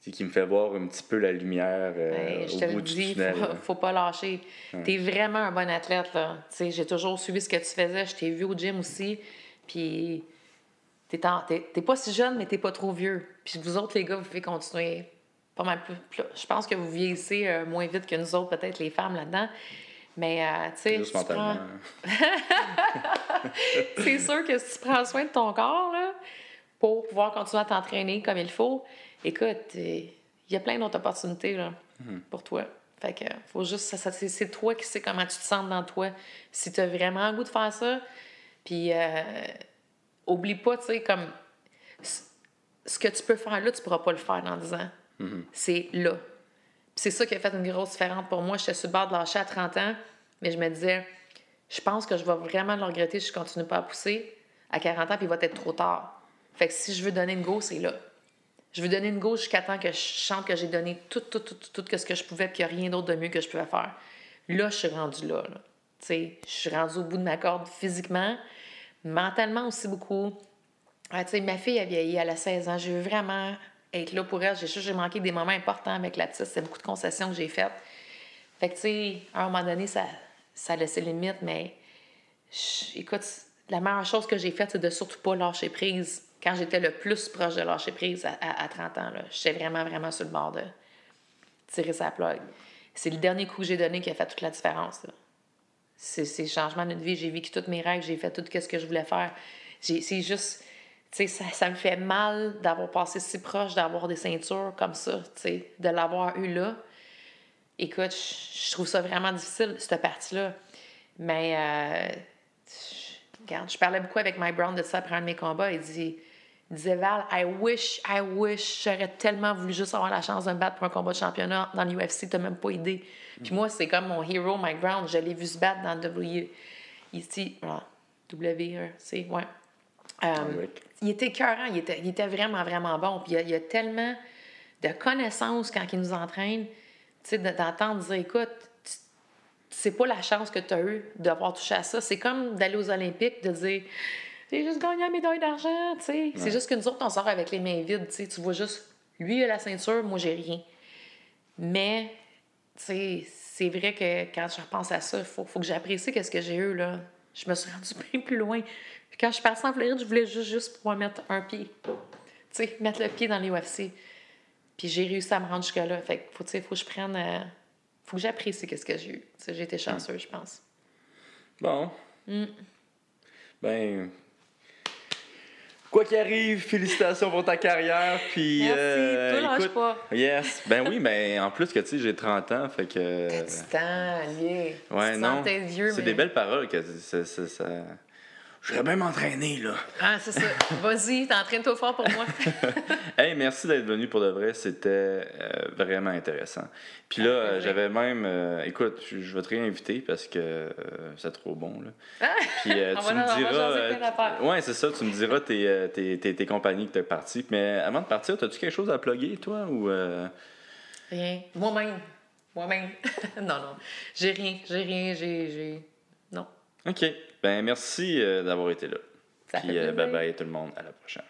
S3: qui me fait voir un petit peu la lumière euh,
S2: je te le dis, Faut, faut pas lâcher. Tu es vraiment un bon athlète. J'ai toujours suivi ce que tu faisais. Je t'ai vu au gym aussi. Puis t'es pas si jeune, mais t'es pas trop vieux. Puis vous autres, les gars, vous pouvez continuer pas mal plus. Je pense que vous vieillissez euh, moins vite que nous autres, peut-être les femmes là-dedans. Mais, euh, tu sais. Prends... c'est sûr que si tu prends soin de ton corps, là, pour pouvoir continuer à t'entraîner comme il faut, écoute, il y a plein d'autres opportunités là, mm-hmm. pour toi. Fait que, faut juste. C'est toi qui sais comment tu te sens dans toi. Si tu as vraiment le goût de faire ça, puis. Euh, oublie pas, tu sais, comme. ce que tu peux faire là, tu pourras pas le faire dans 10 ans.
S3: Mm-hmm.
S2: C'est là. C'est ça qui a fait une grosse différence pour moi. J'étais sur le bord de lâcher à 30 ans, mais je me disais, je pense que je vais vraiment le regretter si je continue pas à pousser à 40 ans, puis il va être trop tard. Fait que si je veux donner une go, c'est là. Je veux donner une go jusqu'à temps que je chante que j'ai donné tout, tout, tout, tout, tout ce que je pouvais, puis qu'il n'y a rien d'autre de mieux que je pouvais faire. Là, je suis rendue là. là. je suis rendue au bout de ma corde physiquement, mentalement aussi beaucoup. Ah, ma fille a vieilli, elle a 16 ans. Veux vraiment être là pour elle. J'ai j'ai manqué des moments importants avec la petite. C'est beaucoup de concessions que j'ai faites. Fait que, tu sais, à un moment donné, ça, ça laissait limite, mais écoute, la meilleure chose que j'ai faite, c'est de surtout pas lâcher prise quand j'étais le plus proche de lâcher prise à, 30 ans. J'étais vraiment, vraiment sur le bord de tirer sa plug. C'est le dernier coup que j'ai donné qui a fait toute la différence. C'est le changement de vie. J'ai vécu toutes mes règles, j'ai fait tout ce que je voulais faire. C'est juste, tu sais, ça, ça, me fait mal d'avoir passé si proche, d'avoir des ceintures comme ça, tu sais, de l'avoir eu là. Écoute, je trouve ça vraiment difficile, cette partie-là. Mais, euh, regarde, je parlais beaucoup avec Mike Brown de ça après un de mes combats. Il dit, il disait, Val, I wish, I wish, j'aurais tellement voulu juste avoir la chance de me battre pour un combat de championnat dans l'UFC, t'as même pas idée. Puis moi, c'est comme mon hero, Mike Brown, je l'ai vu se battre dans W. Ici, ah, WRC, ouais. Um, il était écœurant, il était, il était vraiment, vraiment bon. Puis il y, a, il y a tellement de connaissances quand il nous entraîne, tu sais, d'entendre dire, écoute, c'est pas la chance que tu as eue d'avoir touché à ça. C'est comme d'aller aux Olympiques, de dire j'ai juste gagné la médaille d'argent, tu sais. C'est juste que nous autres, on sort avec les mains vides, tu sais. Tu vois juste, lui, il a la ceinture, moi, j'ai rien. Mais, tu sais, c'est vrai que quand je repense à ça, il faut, faut, que j'apprécie ce que j'ai eu, là. Je me suis rendue bien plus loin. Quand je suis passée en Floride, je voulais juste, juste pouvoir mettre un pied. Tu sais, mettre le pied dans les UFC. Puis j'ai réussi à me rendre jusque-là. Fait que, faut, faut que je prenne... Euh, faut que j'apprécie ce que j'ai eu. J'ai été chanceuse, je pense.
S3: Bon. Mm. Ben, Quoi qu'il arrive, félicitations pour ta carrière. Puis,
S2: Merci, euh, toi, écoute, pas.
S3: Yes. Ben oui, mais en plus que tu sais, j'ai 30 ans, fait que.
S2: T'as du temps, lié.
S3: Ouais, non. C'est des belles paroles que ça. ça, ça... Je vais bien m'entraîner, là.
S2: Ah, c'est ça. Vas-y, t'entraînes-toi fort pour moi.
S3: hey, merci d'être venu pour de vrai. C'était euh, vraiment intéressant. Puis là, ah, j'avais même. Euh, écoute, je, vais te réinviter parce que euh, c'est trop bon, là. Ah! Puis tu me diras. ouais, c'est ça. Tu me diras tes, tes, tes, tes compagnies que tu es parti. Mais avant de partir, as-tu quelque chose à plugger, toi, ou.
S2: Rien. Moi-même. Moi-même. non, non. J'ai rien. J'ai rien. J'ai. Non.
S3: OK. Ben, merci euh, d'avoir été là. Puis, euh, bye bye tout le monde. À la prochaine.